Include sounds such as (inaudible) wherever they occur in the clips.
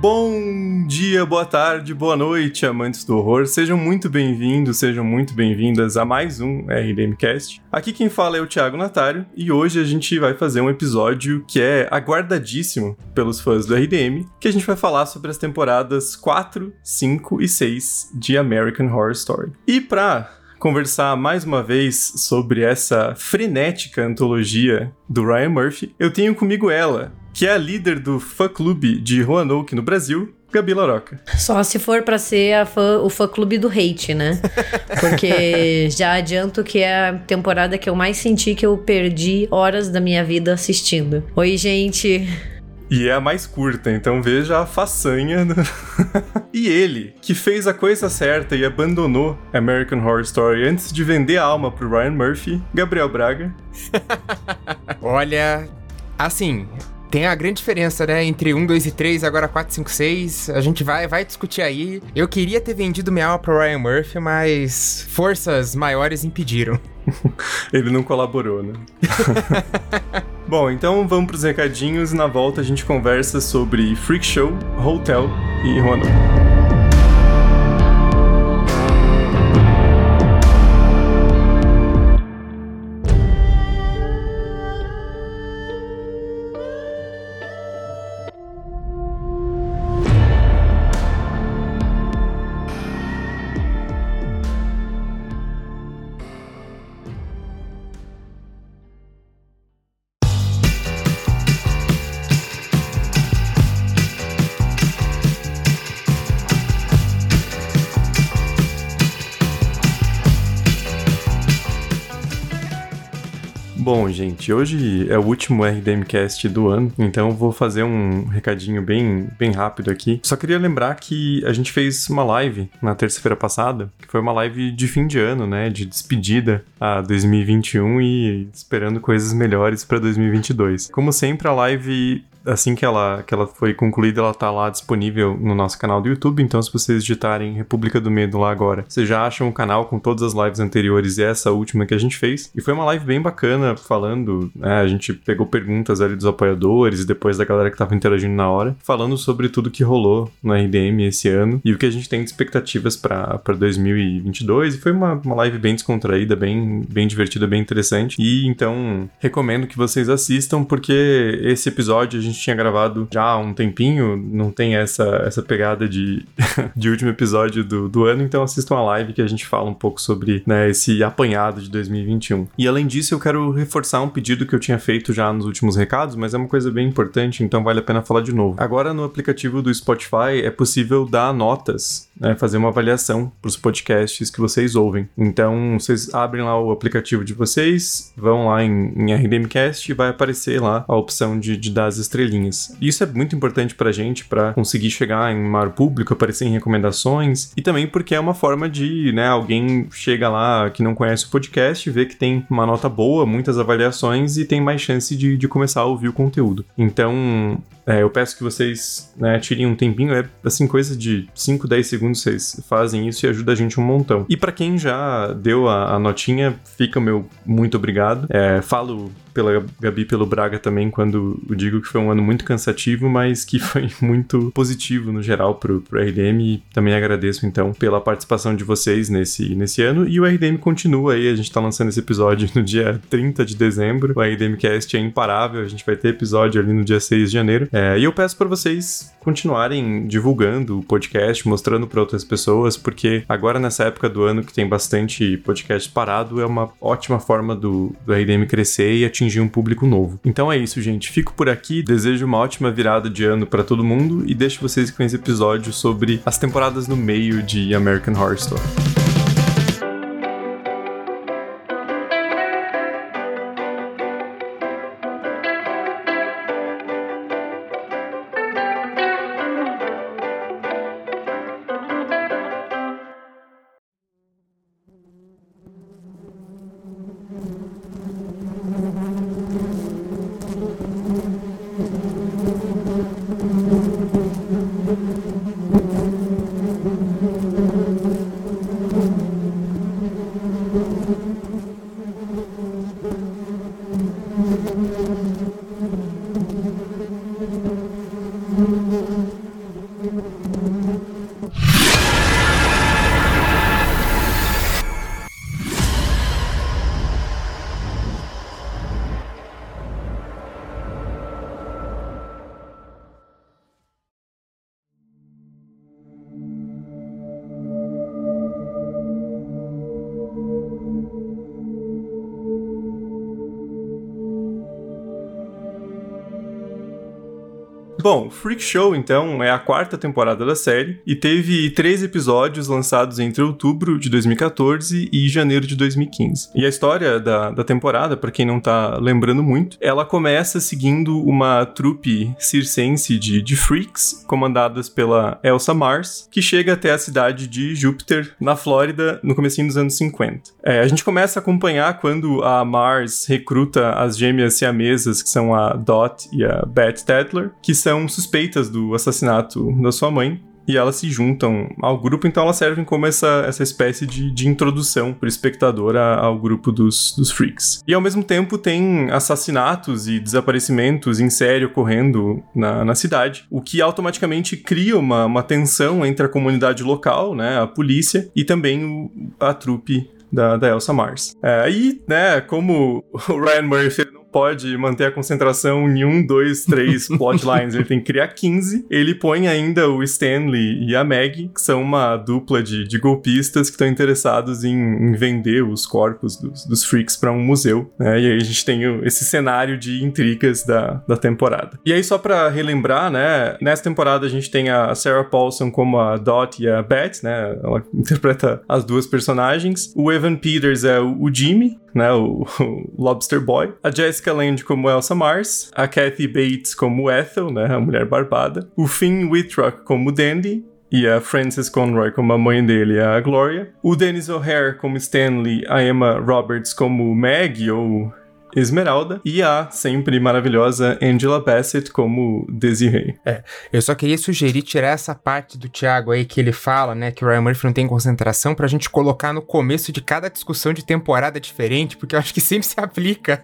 Bom dia, boa tarde, boa noite, amantes do horror. Sejam muito bem-vindos, sejam muito bem-vindas a mais um RDMcast. Aqui quem fala é o Thiago Natário e hoje a gente vai fazer um episódio que é aguardadíssimo pelos fãs do RDM, que a gente vai falar sobre as temporadas 4, 5 e 6 de American Horror Story. E pra conversar mais uma vez sobre essa frenética antologia do Ryan Murphy, eu tenho comigo ela, que é a líder do fã-clube de Roanoke no Brasil, Gabi Laroca. Só se for para ser fã, o fã-clube do hate, né? Porque (laughs) já adianto que é a temporada que eu mais senti que eu perdi horas da minha vida assistindo. Oi, gente. E é a mais curta, então veja a façanha. No... (laughs) e ele, que fez a coisa certa e abandonou American Horror Story antes de vender a alma pro Ryan Murphy, Gabriel Braga. (laughs) Olha, assim, tem a grande diferença, né? Entre 1, 2 e 3, agora 4, 5, 6. A gente vai, vai discutir aí. Eu queria ter vendido minha alma pro Ryan Murphy, mas forças maiores impediram. (laughs) Ele não colaborou, né? (laughs) Bom, então vamos pros recadinhos e na volta a gente conversa sobre Freak Show, Hotel e Roanoke. Gente, hoje é o último RDMcast do ano, então vou fazer um recadinho bem, bem rápido aqui. Só queria lembrar que a gente fez uma live na terça-feira passada, que foi uma live de fim de ano, né, de despedida a 2021 e esperando coisas melhores para 2022. Como sempre, a live assim que ela, que ela foi concluída, ela tá lá disponível no nosso canal do YouTube. Então, se vocês digitarem República do Medo lá agora, vocês já acham o canal com todas as lives anteriores e essa última que a gente fez. E foi uma live bem bacana, falando, né, a gente pegou perguntas ali dos apoiadores e depois da galera que tava interagindo na hora, falando sobre tudo que rolou no RDM esse ano e o que a gente tem de expectativas para 2022. E foi uma, uma live bem descontraída, bem, bem divertida, bem interessante. E então, recomendo que vocês assistam, porque esse episódio a gente tinha gravado já há um tempinho, não tem essa, essa pegada de, (laughs) de último episódio do, do ano, então assistam a live que a gente fala um pouco sobre né, esse apanhado de 2021. E além disso, eu quero reforçar um pedido que eu tinha feito já nos últimos recados, mas é uma coisa bem importante, então vale a pena falar de novo. Agora no aplicativo do Spotify é possível dar notas, né, fazer uma avaliação para os podcasts que vocês ouvem. Então vocês abrem lá o aplicativo de vocês, vão lá em, em RDMcast e vai aparecer lá a opção de, de dar as estrelinhas. Isso é muito importante pra gente para conseguir chegar em maior público, aparecer em recomendações e também porque é uma forma de, né, alguém chega lá que não conhece o podcast, vê que tem uma nota boa, muitas avaliações e tem mais chance de, de começar a ouvir o conteúdo. Então, é, eu peço que vocês né, tirem um tempinho, é assim, coisa de 5, 10 segundos vocês fazem isso e ajuda a gente um montão. E para quem já deu a, a, notinha, fica o meu muito obrigado. É, falo pela Gabi pelo Braga também quando eu digo que foi um ano muito cansativo, mas que (laughs) foi muito positivo no geral pro, pro RDM e também agradeço então pela participação de vocês nesse, nesse ano. E o RDM continua aí, a gente tá lançando esse episódio no dia 30 de dezembro, o RDMcast é imparável, a gente vai ter episódio ali no dia 6 de janeiro. É, e eu peço para vocês continuarem divulgando o podcast, mostrando para outras pessoas, porque agora nessa época do ano que tem bastante podcast parado, é uma ótima forma do, do RDM crescer e um público novo. Então é isso, gente. Fico por aqui, desejo uma ótima virada de ano para todo mundo e deixo vocês com esse episódio sobre as temporadas no meio de American Horror Story. Bom, Freak Show, então, é a quarta temporada da série e teve três episódios lançados entre outubro de 2014 e janeiro de 2015. E a história da, da temporada, para quem não tá lembrando muito, ela começa seguindo uma trupe circense de, de freaks, comandadas pela Elsa Mars, que chega até a cidade de Júpiter, na Flórida, no começo dos anos 50. É, a gente começa a acompanhar quando a Mars recruta as gêmeas siamesas, que são a Dot e a Beth Tedler, que são suspeitas do assassinato da sua mãe, e elas se juntam ao grupo, então elas servem como essa, essa espécie de, de introdução para o espectador a, ao grupo dos, dos freaks. E ao mesmo tempo tem assassinatos e desaparecimentos em série ocorrendo na, na cidade, o que automaticamente cria uma, uma tensão entre a comunidade local, né, a polícia, e também o, a trupe da, da Elsa Mars. É, aí, né, como o Ryan Murphy pode manter a concentração em um, dois, três (laughs) plotlines, ele tem que criar 15. Ele põe ainda o Stanley e a Meg, que são uma dupla de, de golpistas que estão interessados em, em, vender os corpos dos, dos freaks para um museu. Né? E aí a gente tem o, esse cenário de intrigas da, da temporada. E aí, só para relembrar, né? Nessa temporada a gente tem a Sarah Paulson como a Dot e a Beth, né? Ela (laughs) interpreta as duas personagens. O Evan Peters é o, o Jimmy, né, o, o, Lobster Boy, a Jessica Lange como Elsa Mars, a Kathy Bates como Ethel, né, a mulher barbada, o Finn Wittrock como Dandy, e a Frances Conroy como a mãe dele, a Gloria, o Dennis O'Hare como Stanley, a Emma Roberts como Meg ou Esmeralda e a sempre maravilhosa Angela Bassett como Desiree. É, eu só queria sugerir tirar essa parte do Thiago aí que ele fala, né, que o Ryan Murphy não tem concentração pra gente colocar no começo de cada discussão de temporada diferente, porque eu acho que sempre (laughs) se aplica.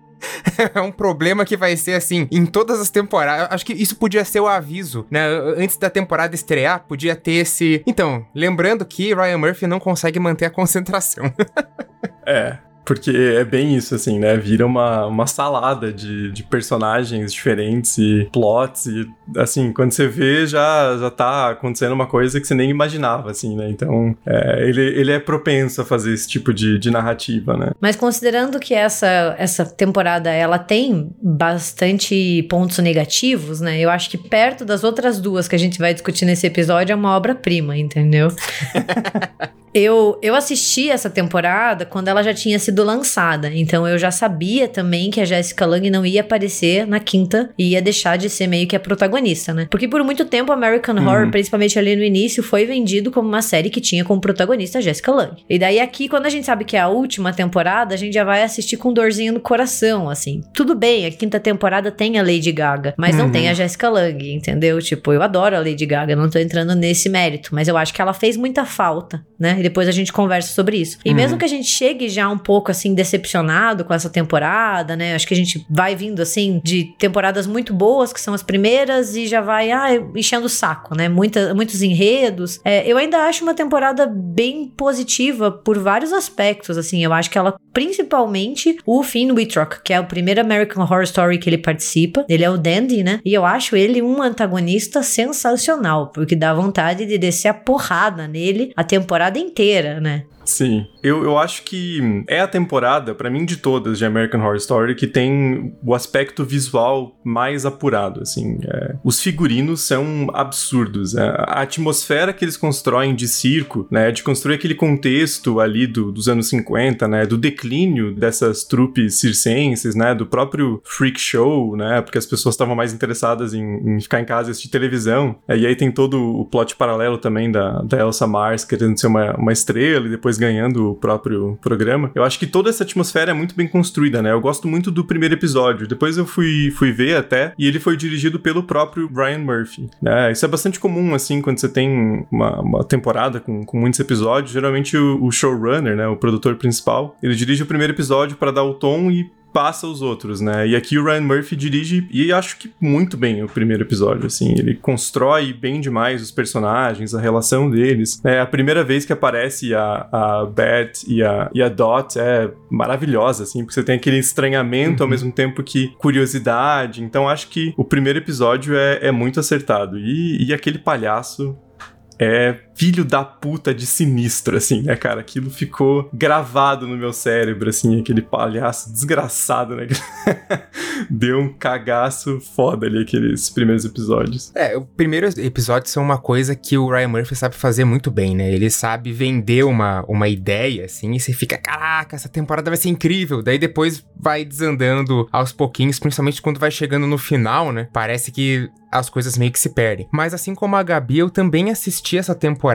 é um problema que vai ser assim em todas as temporadas. Acho que isso podia ser o aviso, né? Antes da temporada estrear, podia ter esse. Então, lembrando que Ryan Murphy não consegue manter a concentração. (laughs) é, porque é bem isso, assim, né? Vira uma, uma salada de, de personagens diferentes e plots. E, assim, quando você vê, já, já tá acontecendo uma coisa que você nem imaginava, assim, né? Então, é, ele, ele é propenso a fazer esse tipo de, de narrativa, né? Mas considerando que essa, essa temporada, ela tem bastante pontos negativos, né? Eu acho que perto das outras duas que a gente vai discutir nesse episódio, é uma obra-prima, entendeu? (laughs) eu, eu assisti essa temporada quando ela já tinha sido lançada. Então eu já sabia também que a Jessica Lange não ia aparecer na quinta e ia deixar de ser meio que a protagonista, né? Porque por muito tempo American uhum. Horror, principalmente ali no início, foi vendido como uma série que tinha como protagonista a Jessica Lange. E daí aqui, quando a gente sabe que é a última temporada, a gente já vai assistir com dorzinho no coração, assim. Tudo bem, a quinta temporada tem a Lady Gaga, mas uhum. não tem a uhum. Jessica Lange, entendeu? Tipo, eu adoro a Lady Gaga, não tô entrando nesse mérito, mas eu acho que ela fez muita falta, né? Depois a gente conversa sobre isso. E uhum. mesmo que a gente chegue já um pouco assim decepcionado com essa temporada, né? Acho que a gente vai vindo assim de temporadas muito boas, que são as primeiras, e já vai ah, enchendo o saco, né? Muita, muitos enredos. É, eu ainda acho uma temporada bem positiva por vários aspectos, assim. Eu acho que ela, principalmente, o Finn Wittrock, que é o primeiro American Horror Story que ele participa. Ele é o Dandy, né? E eu acho ele um antagonista sensacional, porque dá vontade de descer a porrada nele a temporada inteira inteira, né? Sim. Eu, eu acho que é a temporada, para mim, de todas de American Horror Story, que tem o aspecto visual mais apurado, assim. É, os figurinos são absurdos. É, a atmosfera que eles constroem de circo, né, de construir aquele contexto ali do, dos anos 50, né, do declínio dessas trupes circenses, né, do próprio freak show, né, porque as pessoas estavam mais interessadas em, em, ficar em casa e assistir televisão. É, e aí tem todo o plot paralelo também da, da Elsa Mars querendo ser uma, uma estrela e depois depois ganhando o próprio programa. Eu acho que toda essa atmosfera é muito bem construída, né? Eu gosto muito do primeiro episódio. Depois eu fui, fui ver até, e ele foi dirigido pelo próprio Brian Murphy. Né? Isso é bastante comum, assim, quando você tem uma, uma temporada com, com muitos episódios. Geralmente o, o showrunner, né? O produtor principal, ele dirige o primeiro episódio para dar o tom e passa os outros, né? E aqui o Ryan Murphy dirige e acho que muito bem o primeiro episódio, assim, ele constrói bem demais os personagens, a relação deles. É a primeira vez que aparece a, a Beth e a, e a Dot é maravilhosa, assim, porque você tem aquele estranhamento uhum. ao mesmo tempo que curiosidade. Então acho que o primeiro episódio é, é muito acertado. E, e aquele palhaço é filho da puta de sinistro, assim, né, cara? Aquilo ficou gravado no meu cérebro, assim, aquele palhaço desgraçado, né? (laughs) Deu um cagaço foda ali, aqueles primeiros episódios. É, os primeiros episódios são uma coisa que o Ryan Murphy sabe fazer muito bem, né? Ele sabe vender uma, uma ideia, assim, e você fica, caraca, essa temporada vai ser incrível. Daí depois vai desandando aos pouquinhos, principalmente quando vai chegando no final, né? Parece que as coisas meio que se perdem. Mas assim como a Gabi, eu também assisti essa temporada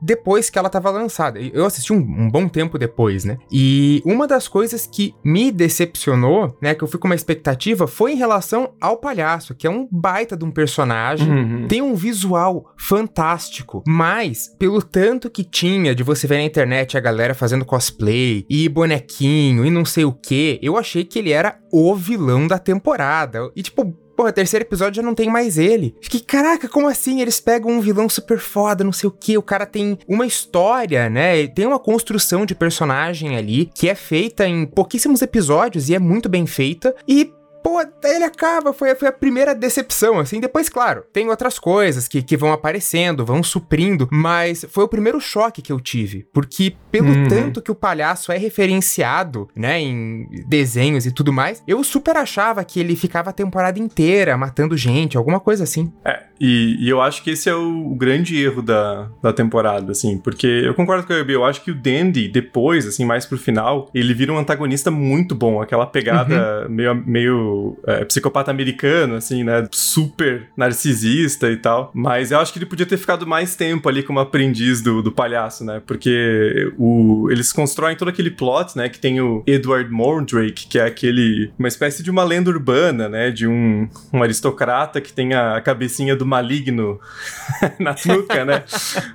depois que ela tava lançada. Eu assisti um, um, bom tempo depois, né? E uma das coisas que me decepcionou, né, que eu fui com uma expectativa, foi em relação ao palhaço, que é um baita de um personagem, uhum. tem um visual fantástico, mas pelo tanto que tinha de você ver na internet a galera fazendo cosplay e bonequinho e não sei o que, eu achei que ele era o vilão da temporada. E tipo, Porra, terceiro episódio já não tem mais ele. Fiquei, caraca, como assim? Eles pegam um vilão super foda, não sei o que. O cara tem uma história, né? Tem uma construção de personagem ali que é feita em pouquíssimos episódios e é muito bem feita. E pô, ele acaba, foi, foi a primeira decepção, assim. Depois, claro, tem outras coisas que, que vão aparecendo, vão suprindo, mas foi o primeiro choque que eu tive. Porque, pelo uhum. tanto que o palhaço é referenciado, né, em desenhos e tudo mais, eu super achava que ele ficava a temporada inteira matando gente, alguma coisa assim. É, e, e eu acho que esse é o, o, grande erro da, da temporada, assim, porque eu concordo com a Gabi, eu acho que o Dandy, depois, assim, mais pro final, ele vira um antagonista muito bom, aquela pegada uhum. meio, meio é, psicopata americano, assim, né? Super narcisista e tal. Mas eu acho que ele podia ter ficado mais tempo ali como aprendiz do, do palhaço, né? Porque o, eles constroem todo aquele plot, né? Que tem o Edward Mordrake, que é aquele. uma espécie de uma lenda urbana, né? De um, um aristocrata que tem a cabecinha do maligno (laughs) na nuca, né?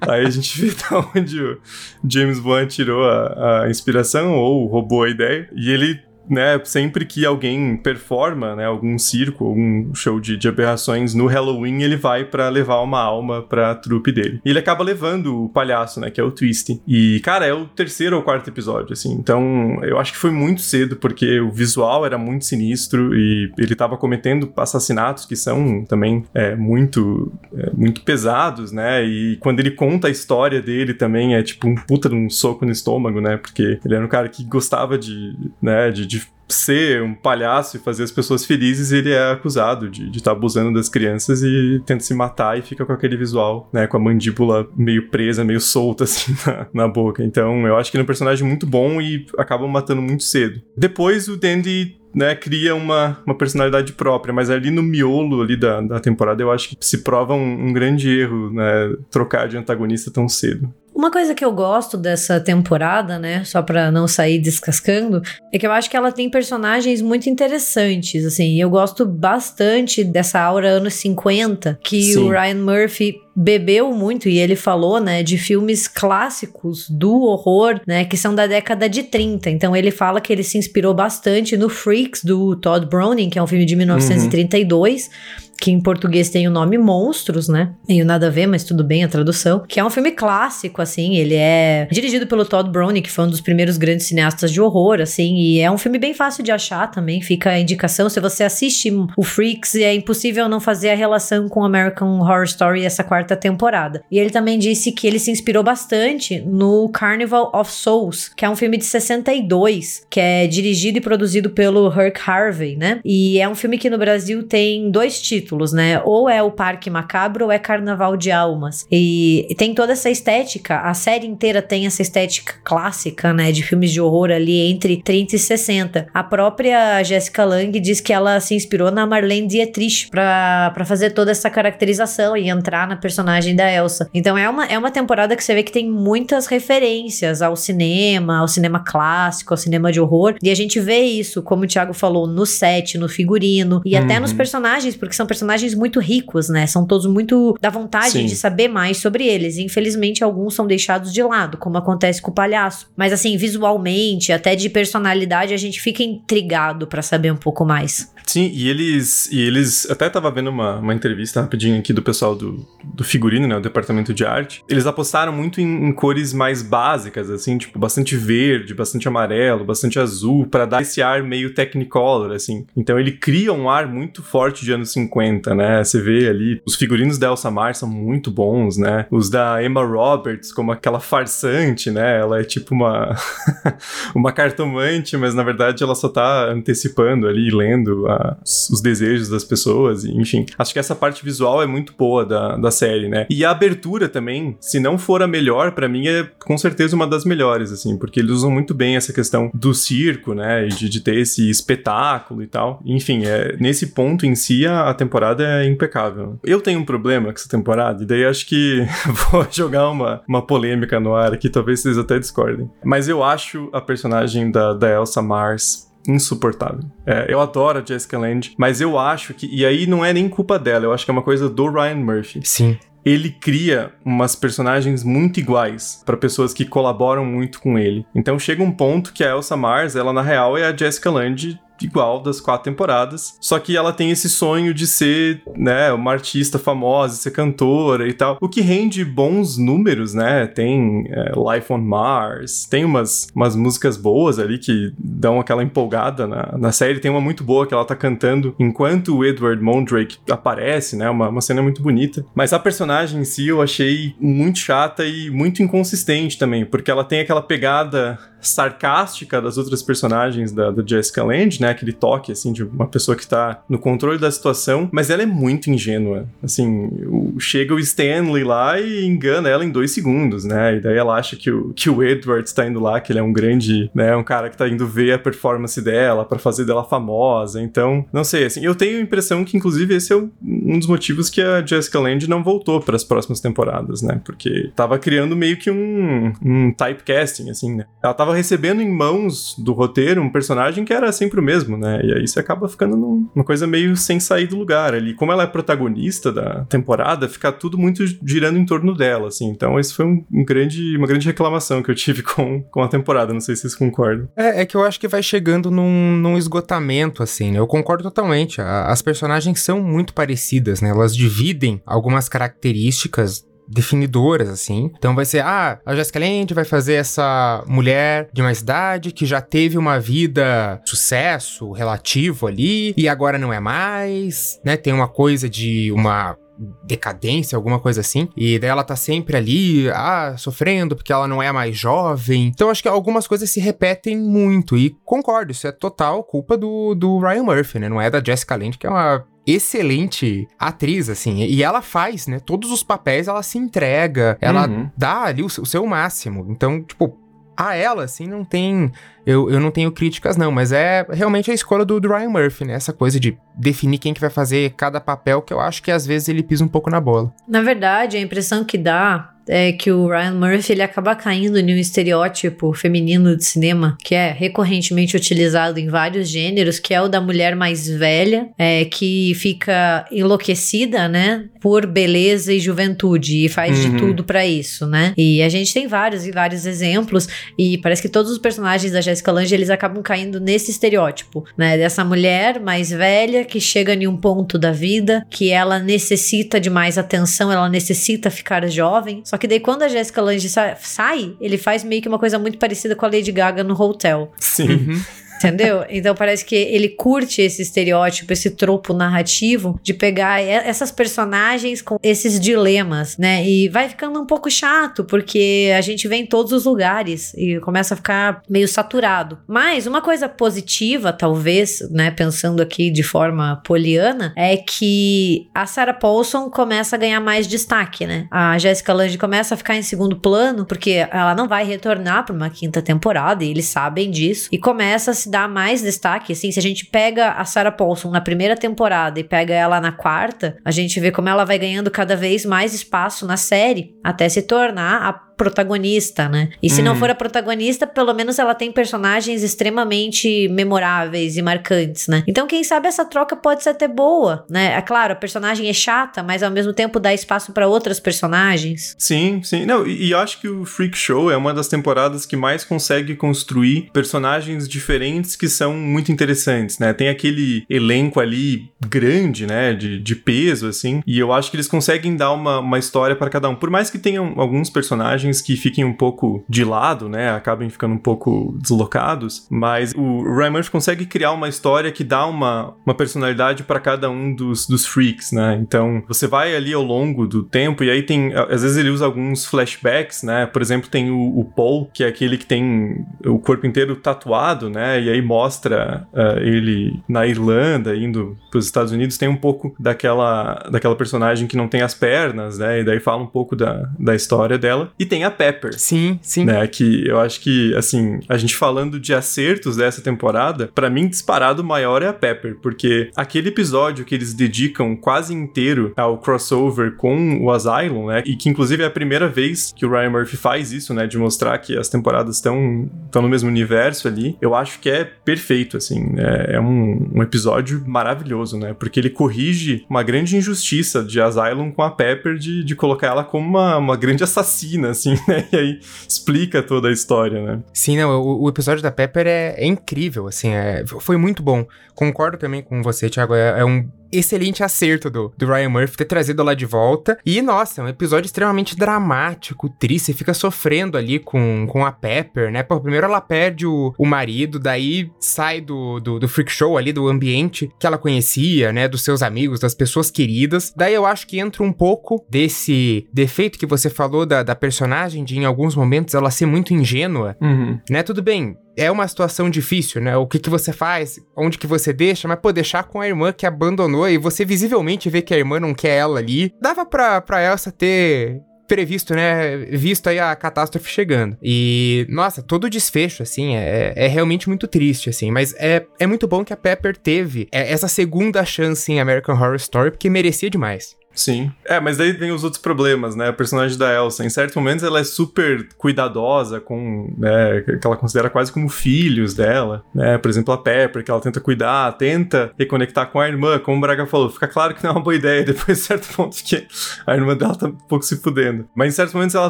Aí a gente vê (laughs) da onde o James Wan tirou a, a inspiração ou roubou a ideia. E ele né, sempre que alguém performa, né, algum circo, algum show de, de aberrações no Halloween, ele vai para levar uma alma pra trupe dele. E ele acaba levando o palhaço, né, que é o Twist. E, cara, é o terceiro ou quarto episódio, assim. Então, eu acho que foi muito cedo, porque o visual era muito sinistro e ele tava cometendo assassinatos que são também é, muito, é, muito pesados, né, e quando ele conta a história dele também é tipo um puta de um soco no estômago, né, porque ele era um cara que gostava de, né, de, de ser um palhaço e fazer as pessoas felizes, ele é acusado de estar tá abusando das crianças e tenta se matar e fica com aquele visual, né, com a mandíbula meio presa, meio solta (laughs) assim na, na boca. Então, eu acho que ele é um personagem muito bom e acaba matando muito cedo. Depois o Dandy né, cria uma, uma personalidade própria, mas ali no miolo ali da, da temporada eu acho que se prova um, um grande erro, né, trocar de antagonista tão cedo. Uma coisa que eu gosto dessa temporada, né, só para não sair descascando, é que eu acho que ela tem personagens muito interessantes, assim. Eu gosto bastante dessa aura anos 50 que Sim. o Ryan Murphy bebeu muito e ele falou, né, de filmes clássicos do horror, né, que são da década de 30. Então ele fala que ele se inspirou bastante no Freaks do Todd Browning, que é um filme de 1932. Uhum que em português tem o nome Monstros, né? Meio nada a ver, mas tudo bem a tradução. Que é um filme clássico, assim. Ele é dirigido pelo Todd Browning, que foi um dos primeiros grandes cineastas de horror, assim. E é um filme bem fácil de achar também. Fica a indicação. Se você assiste o Freaks, é impossível não fazer a relação com American Horror Story essa quarta temporada. E ele também disse que ele se inspirou bastante no Carnival of Souls, que é um filme de 62, que é dirigido e produzido pelo Herc Harvey, né? E é um filme que no Brasil tem dois títulos né? Ou é o Parque Macabro ou é Carnaval de Almas. E, tem toda essa estética, a série inteira tem essa estética clássica, né? De filmes de horror ali entre 30 e 60. A própria Jessica Lange diz que ela se inspirou na Marlene Dietrich pra fazer toda essa caracterização e entrar na personagem da Elsa. Então é uma, é uma temporada que você vê que tem muitas referências ao cinema, ao cinema clássico, ao cinema de horror. E a gente vê isso, como o Thiago falou, no set, no figurino e uhum. até nos personagens, porque são personagens muito ricos, né? São todos muito da vontade Sim. de saber mais sobre eles. infelizmente, alguns são deixados de lado, como acontece com o palhaço. Mas assim, visualmente, até de personalidade, a gente fica intrigado para saber um pouco mais. Sim, e eles. E eles. Até tava vendo uma, uma entrevista rapidinho aqui do pessoal do, do figurino, né? O departamento de arte. Eles apostaram muito em, em cores mais básicas, assim, tipo, bastante verde, bastante amarelo, bastante azul, para dar esse ar meio technicolor, assim. Então ele cria um ar muito forte de anos 50, né? Você vê ali, os figurinos da Elsa Mar são muito bons, né? Os da Emma Roberts, como aquela farsante, né? Ela é tipo uma (laughs) uma cartomante, mas na verdade ela só tá antecipando ali, lendo a, os desejos das pessoas, enfim. Acho que essa parte visual é muito boa da, da série, né? E a abertura também, se não for a melhor, para mim é com certeza uma das melhores, assim, porque eles usam muito bem essa questão do circo, né? De, de ter esse espetáculo e tal. Enfim, é, nesse ponto em si, a, a temporada é impecável. Eu tenho um problema com essa temporada, e daí acho que (laughs) vou jogar uma, uma polêmica no ar aqui, talvez vocês até discordem. Mas eu acho a personagem da, da Elsa Mars insuportável. É, eu adoro a Jessica Lange, mas eu acho que. E aí não é nem culpa dela, eu acho que é uma coisa do Ryan Murphy. Sim ele cria umas personagens muito iguais para pessoas que colaboram muito com ele. Então chega um ponto que a Elsa Mars, ela na real é a Jessica Lange igual das quatro temporadas. Só que ela tem esse sonho de ser, né, uma artista famosa, ser cantora e tal. O que rende bons números, né? Tem é, Life on Mars, tem umas, umas músicas boas ali que dão aquela empolgada na, na série. Tem uma muito boa que ela tá cantando enquanto o Edward Mondrake aparece, né? Uma, uma cena muito bonita. Mas a personagem em si eu achei muito chata e muito inconsistente também, porque ela tem aquela pegada sarcástica das outras personagens da, da, Jessica Lange, né? Aquele toque, assim, de uma pessoa que tá no controle da situação, mas ela é muito ingênua. Assim, o, chega o Stanley lá e engana ela em dois segundos, né? E daí ela acha que o, que o Edward tá indo lá, que ele é um grande, né? Um cara que tá indo ver a performance dela para fazer dela famosa. Então, não sei, assim, eu tenho a impressão que, inclusive, esse é um dos motivos que a Jessica Lange não voltou para as próximas temporadas, né? Porque tava criando meio que um, um typecasting, assim, né? Ela tava recebendo em mãos do roteiro um personagem que era sempre o mesmo, né? E aí você acaba ficando numa coisa meio sem sair do lugar ali. Como ela é protagonista da temporada, fica tudo muito girando em torno dela, assim. Então, esse foi um, um grande, uma grande reclamação que eu tive (laughs) com, com a temporada. Não sei se vocês concordam. É, é que eu acho que vai chegando num, num esgotamento, assim, né? Eu concordo totalmente. A, as personagens são muito parecidas, né? Elas dividem algumas características definidoras, assim. Então vai ser, ah, a Jessica Lange vai fazer essa mulher de mais idade que já teve uma vida sucesso relativo ali e agora não é mais, né? Tem uma coisa de uma decadência, alguma coisa assim. E daí ela tá sempre ali, ah, sofrendo porque ela não é mais jovem. Então acho que algumas coisas se repetem muito. E concordo, isso é total culpa do, do Ryan Murphy, né? Não é da Jessica Lange, que é uma excelente atriz, assim. E ela faz, né? Todos os papéis ela se entrega, ela uhum. dá ali o, o seu máximo. Então, tipo, a ela, assim, não tem. Eu, eu não tenho críticas, não, mas é realmente a escolha do, do Ryan Murphy, né? Essa coisa de definir quem que vai fazer cada papel, que eu acho que às vezes ele pisa um pouco na bola. Na verdade, a impressão que dá é que o Ryan Murphy ele acaba caindo em um estereótipo feminino de cinema que é recorrentemente utilizado em vários gêneros, que é o da mulher mais velha, é, que fica enlouquecida, né, por beleza e juventude e faz uhum. de tudo para isso, né? E a gente tem vários e vários exemplos e parece que todos os personagens da Jessica Lange eles acabam caindo nesse estereótipo, né, dessa mulher mais velha que chega em um ponto da vida que ela necessita de mais atenção, ela necessita ficar jovem, só só que daí quando a Jessica Lange sai, ele faz meio que uma coisa muito parecida com a Lady Gaga no Hotel. Sim. Uhum. Entendeu? Então parece que ele curte esse estereótipo, esse tropo narrativo de pegar essas personagens com esses dilemas, né? E vai ficando um pouco chato, porque a gente vê em todos os lugares e começa a ficar meio saturado. Mas uma coisa positiva, talvez, né, pensando aqui de forma poliana, é que a Sarah Paulson começa a ganhar mais destaque, né? A Jessica Lange começa a ficar em segundo plano, porque ela não vai retornar para uma quinta temporada, e eles sabem disso, e começa a se dá mais destaque, assim, se a gente pega a Sarah Paulson na primeira temporada e pega ela na quarta, a gente vê como ela vai ganhando cada vez mais espaço na série, até se tornar a protagonista, né? E se não for a protagonista, pelo menos ela tem personagens extremamente memoráveis e marcantes, né? Então, quem sabe essa troca pode ser até boa, né? É claro, a personagem é chata, mas ao mesmo tempo dá espaço para outras personagens. Sim, sim. Não, e, e eu acho que o Freak Show é uma das temporadas que mais consegue construir personagens diferentes que são muito interessantes, né? Tem aquele elenco ali grande, né? De, de peso, assim. E eu acho que eles conseguem dar uma, uma história para cada um. Por mais que tenham alguns personagens que fiquem um pouco de lado, né? Acabem ficando um pouco deslocados. Mas o Murphy consegue criar uma história que dá uma, uma personalidade para cada um dos, dos freaks, né? Então, você vai ali ao longo do tempo e aí tem... Às vezes ele usa alguns flashbacks, né? Por exemplo, tem o, o Paul, que é aquele que tem o corpo inteiro tatuado, né? E aí mostra uh, ele na Irlanda, indo para os Estados Unidos. Tem um pouco daquela, daquela personagem que não tem as pernas, né? E daí fala um pouco da, da história dela. E tem a Pepper. Sim, sim. Né? Que eu acho que, assim, a gente falando de acertos dessa temporada, para mim, disparado maior é a Pepper, porque aquele episódio que eles dedicam quase inteiro ao crossover com o Asylum, né? E que inclusive é a primeira vez que o Ryan Murphy faz isso, né? De mostrar que as temporadas estão no mesmo universo ali. Eu acho que é perfeito, assim. É, é um, um, episódio maravilhoso, né? Porque ele corrige uma grande injustiça de Asylum com a Pepper de, de colocar ela como uma, uma grande assassina, assim, (laughs) né? E aí explica toda a história, né? Sim, não, o, o episódio da Pepper é, é incrível, assim, é, foi muito bom. Concordo também com você, Thiago, é, é um excelente acerto do, do Ryan Murphy ter trazido ela de volta. E, nossa, é um episódio extremamente dramático, triste. Você fica sofrendo ali com, com a Pepper, né? Pô, primeiro ela perde o, o marido, daí sai do, do, do freak show ali, do ambiente que ela conhecia, né? Dos seus amigos, das pessoas queridas. Daí eu acho que entra um pouco desse defeito que você falou da, da personagem, de em alguns momentos ela ser muito ingênua, uhum. né? Tudo bem, é uma situação difícil, né? O que, que você faz, onde que você deixa, mas pô, deixar com a irmã que abandonou e você visivelmente vê que a irmã não quer ela ali. Dava pra, pra Elsa ter previsto, né? Visto aí a catástrofe chegando. E, nossa, todo o desfecho, assim, é, é realmente muito triste, assim. Mas é, é muito bom que a Pepper teve essa segunda chance em American Horror Story, porque merecia demais. Sim. É, mas daí vem os outros problemas, né? A personagem da Elsa, em certos momentos ela é super cuidadosa com, né, que ela considera quase como filhos dela, né? Por exemplo, a Pepper, que ela tenta cuidar, tenta reconectar com a irmã, como o Braga falou, fica claro que não é uma boa ideia (laughs) depois de certo ponto que a irmã dela tá um pouco se fudendo. Mas em certos momentos ela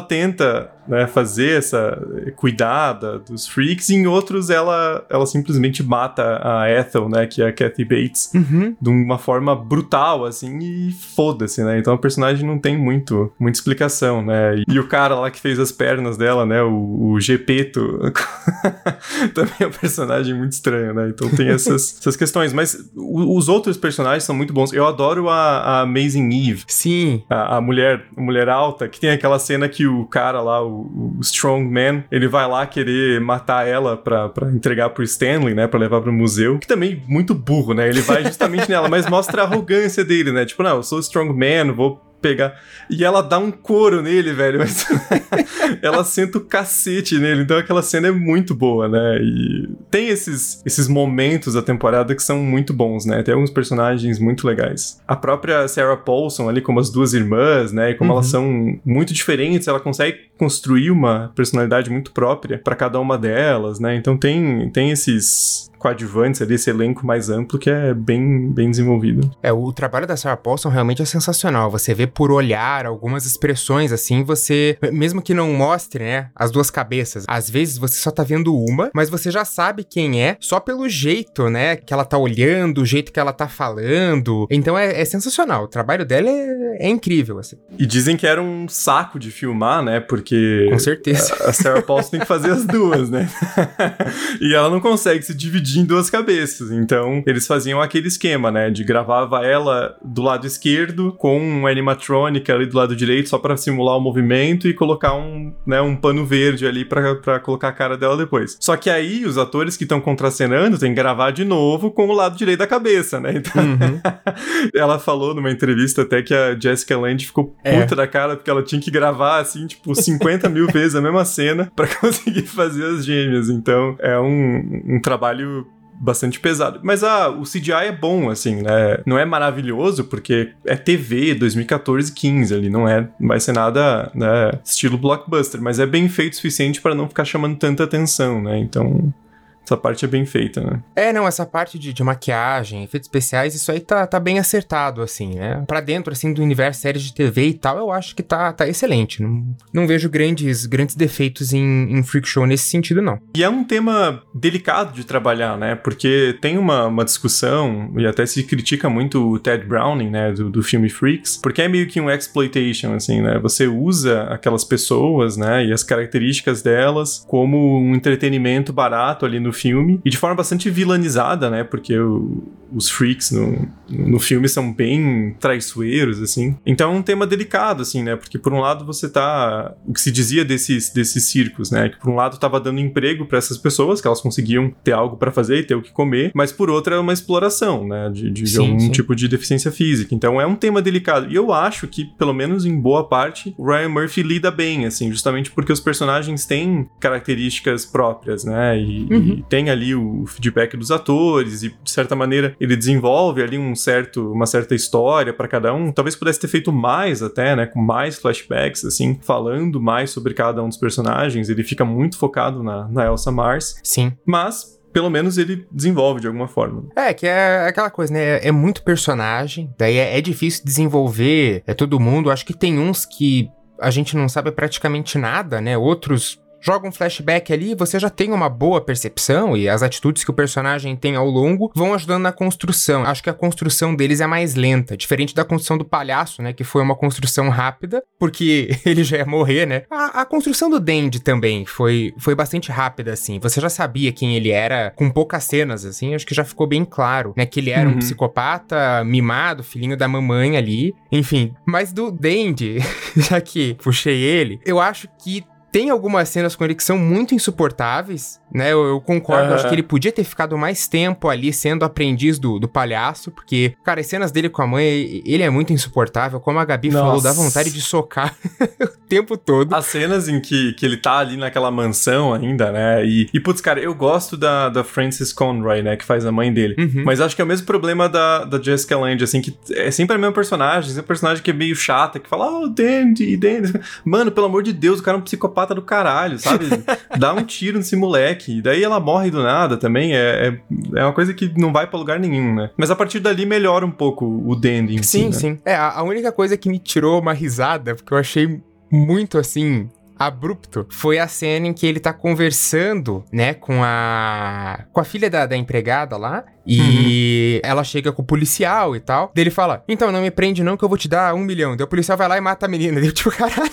tenta, né, fazer essa cuidada dos freaks, e em outros ela, ela simplesmente mata a Ethel, né, que é a Kathy Bates, uhum. de uma forma brutal, assim, e foda-se né? Então a personagem não tem muito, muita explicação, né? E o cara lá que fez as pernas dela, né? O, o Gepeto, (laughs) também é um personagem muito estranho, né? Então tem essas, (laughs) essas questões. Mas o, os outros personagens são muito bons. Eu adoro a, a Amazing Eve. Sim. A, a, mulher, a mulher alta, que tem aquela cena que o cara lá, o, o Strong Man, ele vai lá querer matar ela pra, pra entregar pro Stanley, né? Pra levar pro museu. Que também muito burro, né? Ele vai justamente (laughs) nela, mas mostra a arrogância dele, né? Tipo, não, eu sou Strong Vou pegar. E ela dá um couro nele, velho. Mas (laughs) ela senta o cacete nele. Então aquela cena é muito boa, né? E tem esses, esses momentos da temporada que são muito bons, né? Tem alguns personagens muito legais. A própria Sarah Paulson ali, como as duas irmãs, né? E como uhum. elas são muito diferentes, ela consegue construir uma personalidade muito própria para cada uma delas, né? Então tem, tem esses coadjuvantes ali, esse elenco mais amplo que é bem, bem desenvolvido. É, o trabalho da Sarah Paulson realmente é sensacional. Você vê por olhar algumas expressões assim, você, mesmo que não mostre, né, as duas cabeças, às vezes você só tá vendo uma, mas você já sabe quem é só pelo jeito, né, que ela tá olhando, o jeito que ela tá falando. Então é, é sensacional. O trabalho dela é, é, incrível, assim. E dizem que era um saco de filmar, né, porque... Com certeza. A, a Sarah Paulson tem que fazer as duas, né? (laughs) e ela não consegue se dividir em duas cabeças. Então, eles faziam aquele esquema, né? De gravava ela do lado esquerdo com uma animatrônica ali do lado direito só para simular o movimento e colocar um, né, um pano verde ali para colocar a cara dela depois. Só que aí os atores que estão contracenando têm que gravar de novo com o lado direito da cabeça, né? Então, uhum. (laughs) ela falou numa entrevista até que a Jessica Lange ficou é. puta é. da cara porque ela tinha que gravar assim, tipo, 50 mil vezes a mesma cena para (laughs) conseguir fazer as gêmeas. Então, é um, um trabalho bastante pesado. Mas ah, o CGI é bom, assim, né? Não é maravilhoso, porque é TV 2014, 15 ali, não é, não vai ser nada, né, estilo blockbuster, mas é bem feito o suficiente para não ficar chamando tanta atenção, né? Então, essa parte é bem feita, né? É, não, essa parte de, de maquiagem, efeitos especiais, isso aí tá, tá bem acertado, assim, né? Pra dentro, assim, do universo séries de TV e tal, eu acho que tá, tá excelente. Não, não vejo grandes, grandes defeitos em, em Freak Show nesse sentido, não. E é um tema delicado de trabalhar, né? Porque tem uma, uma discussão, e até se critica muito o Ted Browning, né, do, do filme Freaks, porque é meio que um exploitation, assim, né? Você usa aquelas pessoas, né, e as características delas como um entretenimento barato ali no filme e de forma bastante vilanizada, né? Porque o, os freaks no, no filme são bem traiçoeiros, assim. Então é um tema delicado, assim, né? Porque por um lado você tá. O que se dizia desses, desses circos, né? Que por um lado tava dando emprego para essas pessoas, que elas conseguiam ter algo para fazer e ter o que comer, mas por outra é uma exploração, né? De, de, sim, algum sim. tipo de deficiência física. Então é um tema delicado. E eu acho que, pelo menos em boa parte, o Ryan Murphy lida bem, assim, justamente porque os personagens têm características próprias, né? E, uhum. e tem ali o feedback dos atores e, de certa maneira, ele desenvolve ali um certo, uma certa história para cada um. Talvez pudesse ter feito mais até, né? Com mais flashbacks, assim, falando mais sobre cada um dos personagens. Ele fica muito focado na, na Elsa Mars. Sim. Mas pelo menos ele desenvolve de alguma forma. É, que é aquela coisa, né? É, é muito personagem, daí é, é, difícil desenvolver é todo mundo. Acho que tem uns que a gente não sabe praticamente nada, né? Outros joga um flashback ali, você já tem uma boa percepção e as atitudes que o personagem tem ao longo vão ajudando na construção. Acho que a construção deles é mais lenta, diferente da construção do palhaço, né, que foi uma construção rápida, porque (laughs) ele já ia morrer, né? A, a construção do Dandy também foi, foi bastante rápida, assim. Você já sabia quem ele era, com poucas cenas, assim, acho que já ficou bem claro, né, que ele era uhum. um psicopata mimado, filhinho da mamãe ali, enfim. Mas do Dandy, (laughs) já que puxei ele, eu acho que tem algumas cenas com ele que são muito insuportáveis, né? Eu, eu concordo, uhum. acho que ele podia ter ficado mais tempo ali sendo aprendiz do, do palhaço, porque, cara, as cenas dele com a mãe, ele é muito insuportável. Como a Gabi Nossa. falou, dá vontade de socar (laughs) o tempo todo. As cenas em que, que ele tá ali naquela mansão ainda, né? E, e putz, cara, eu gosto da, da Frances Conroy, né? Que faz a mãe dele. Uhum. Mas acho que é o mesmo problema da, da Jessica Lange, assim, que é sempre a mesma personagem, é um personagem que é meio chata, que fala, oh, Dandy, Dandy. Mano, pelo amor de Deus, o cara é um psicopata psicopata do caralho, sabe? (laughs) Dá um tiro nesse moleque. E daí ela morre do nada também. É, é, é uma coisa que não vai para lugar nenhum, né? Mas a partir dali melhora um pouco o Dandy em Sim, si, né? sim. É, a única coisa que me tirou uma risada, porque eu achei muito assim abrupto foi a cena em que ele tá conversando, né, com a com a filha da, da empregada lá e uhum. ela chega com o policial e tal. Daí ele fala: Então, não me prende, não, que eu vou te dar um milhão. Daí o policial vai lá e mata a menina. Daí eu, tipo, (laughs) caralho,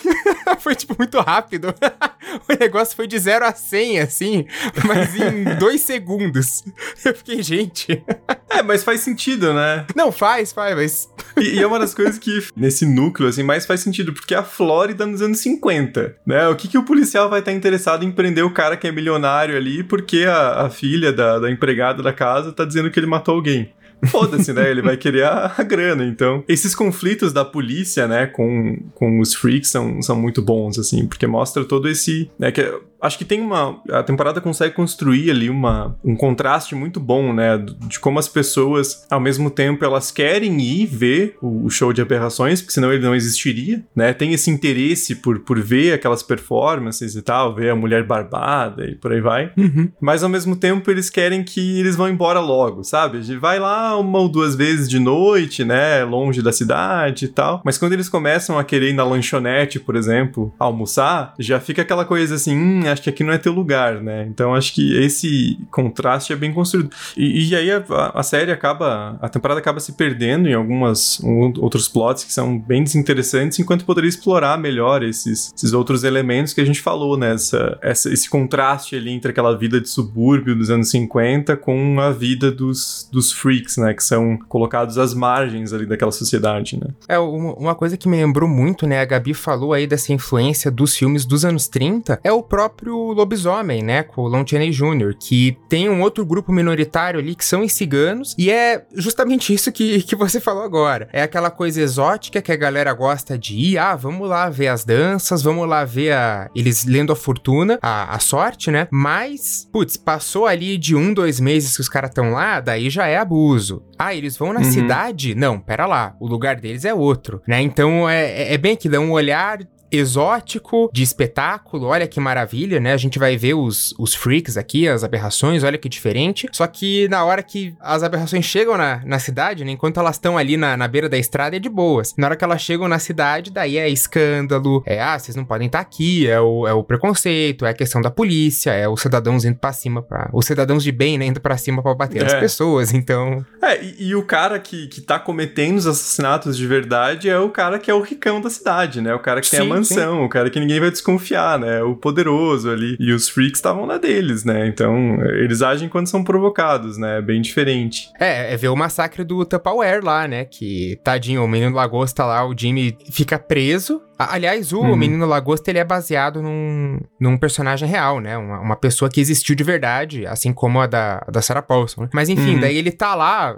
foi, tipo, muito rápido. (laughs) o negócio foi de 0 a 100, assim, mas em (laughs) dois segundos. Eu fiquei, gente. é, mas faz sentido, né? Não, faz, faz, mas. e, e, é uma das coisas que, nesse núcleo, assim, mais faz sentido, porque é a Flórida nos anos 50, né? O que, que o policial vai estar interessado em prender o cara que é milionário ali, porque a, a filha da, da empregada da casa tá dizendo dizendo que ele matou alguém. Foda-se, né? Ele vai querer a, a, grana. Então, esses conflitos da polícia, né, com, com os freaks são, são muito bons, assim, porque mostra todo esse. Né, que acho que tem uma. A temporada consegue construir ali uma, um contraste muito bom, né? De como as pessoas, ao mesmo tempo, elas querem ir ver o, show de aberrações, porque senão ele não existiria, né? Tem esse interesse por, por ver aquelas performances e tal, ver a mulher barbada e por aí vai. Uhum. Mas ao mesmo tempo, eles querem que eles vão embora logo, sabe? Vai lá uma ou duas vezes de noite, né? Longe da cidade e tal. Mas quando eles começam a querer ir na lanchonete, por exemplo, almoçar, já fica aquela coisa assim, hum, acho que aqui não é teu lugar, né? Então acho que esse contraste é bem construído. E, e aí a, a, série acaba, a temporada acaba se perdendo em algumas um, outros plots que são bem desinteressantes, enquanto poderia explorar melhor esses, esses outros elementos que a gente falou, né? Essa, essa, esse contraste ali entre aquela vida de subúrbio dos anos 50 com a vida dos, dos freaks, né? Que são colocados às margens ali daquela sociedade, né? É, uma, coisa que me lembrou muito, né? A Gabi falou aí dessa influência dos filmes dos anos 30, é o próprio próprio lobisomem, né? Com o Lon Chaney Jr., que tem um outro grupo minoritário ali que são os ciganos, e é justamente isso que, (laughs) que você falou agora. É aquela coisa exótica que a galera gosta de ir, ah, vamos lá ver as danças, vamos lá ver a, eles lendo a fortuna, a, a sorte, né? Mas, putz, passou ali de um, dois meses que os caras estão lá, daí já é abuso. Ah, eles vão na uhum. cidade? Não, pera lá, o lugar deles é outro, né? Então é, é, é bem que dá um olhar exótico, de espetáculo, olha que maravilha, né? A gente vai ver os, os freaks aqui, as aberrações, olha que diferente. Só que na hora que as aberrações chegam na, na cidade, né? Enquanto elas estão ali na, na beira da estrada, é de boas. Na hora que elas chegam na cidade, daí é escândalo, é, ah, vocês não podem estar tá aqui, é o, é o preconceito, é a questão da polícia, é os cidadãos indo pra cima, pra, os cidadãos de bem, né? Indo pra cima pra bater é. nas pessoas, então... É, e, e, o cara que, que tá cometendo os assassinatos de verdade é o cara que é o ricão da cidade, né? O cara que Sim. tem a mansão, o cara que ninguém vai desconfiar, né? O poderoso ali. E os freaks estavam na deles, né? Então, eles agem quando são provocados, né? É bem diferente. É, é ver o massacre do Tupperware lá, né? Que, tadinho, o menino Lagosta lá, o Jimmy fica preso. Aliás, o uhum. menino Lagosta, ele é baseado num, num personagem real, né? Uma, uma pessoa que existiu de verdade, assim como a da, da Sarah Paulson. Né? Mas, enfim, uhum. daí ele tá lá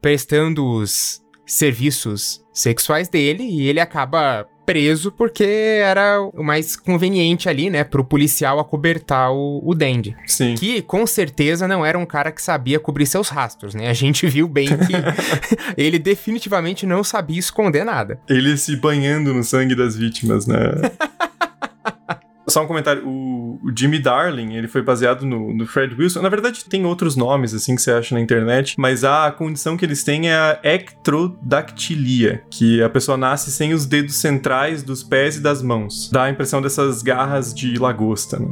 prestando os serviços sexuais dele e ele acaba preso porque era o mais conveniente ali, né, pro policial acobertar o, o Dandy. Sim. Que com certeza não era um cara que sabia cobrir seus rastros, né? A gente (laughs) viu bem que (laughs) ele definitivamente não sabia esconder nada. Ele se banhando no sangue das vítimas, né? (laughs) Só um comentário, o, o, Jimmy Darling, ele foi baseado no, no, Fred Wilson. Na verdade, tem outros nomes, assim, que você acha na internet, mas a condição que eles têm é a ectrodactilia, que a pessoa nasce sem os dedos centrais dos pés e das mãos. Dá a impressão dessas garras de lagosta, né?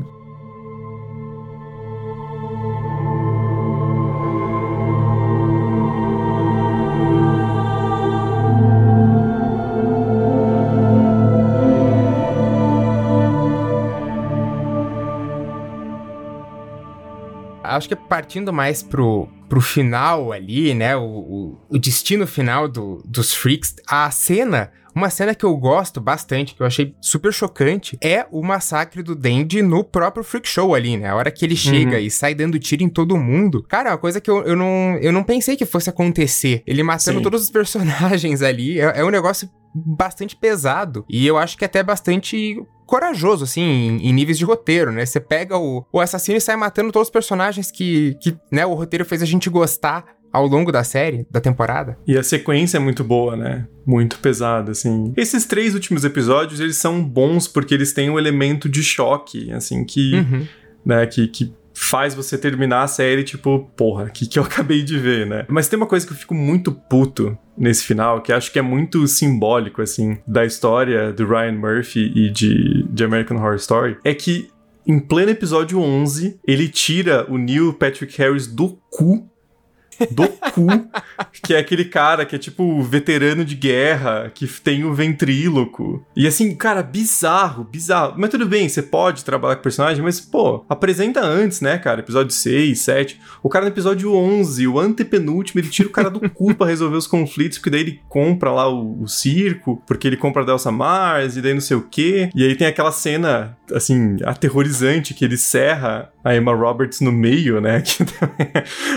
Acho que partindo mais pro, pro final ali, né? O, o, o destino final do, dos freaks, a cena. Uma cena que eu gosto bastante, que eu achei super chocante, é o massacre do Dandy no próprio Freak Show ali, né? A hora que ele chega uhum. e sai dando tiro em todo mundo. Cara, é uma coisa que eu, eu, não, eu não pensei que fosse acontecer. Ele matando Sim. todos os personagens ali. É, é um negócio bastante pesado. E eu acho que até bastante corajoso, assim, em, em, níveis de roteiro, né? Você pega o, o assassino e sai matando todos os personagens que, que, né, o roteiro fez a gente gostar ao longo da série, da temporada. E a sequência é muito boa, né? Muito pesada, assim. Esses três últimos episódios, eles são bons porque eles têm um elemento de choque, assim, que... Uhum. Né, que, que faz você terminar a série, tipo, porra, que que eu (laughs) acabei de ver, né? Mas tem uma coisa que eu fico muito puto nesse final, que acho que é muito simbólico, assim, da história do Ryan Murphy e de, de American Horror Story, é que em pleno episódio 11, ele tira o Neil Patrick Harris do cu do cu, que é aquele cara que é tipo veterano de guerra, que tem o ventríloco. E assim, cara, bizarro, bizarro. Mas tudo bem, você pode trabalhar com personagem, mas pô, apresenta antes, né, cara? Episódio 6, 7. O cara no episódio 11, o antepenúltimo, ele tira o cara do cu pra resolver os conflitos, porque daí ele compra lá o, o circo, porque ele compra a Delsa Mars, e daí não sei o quê. E aí tem aquela cena, assim, aterrorizante, que ele serra a Emma Roberts no meio, né? (laughs) Que também,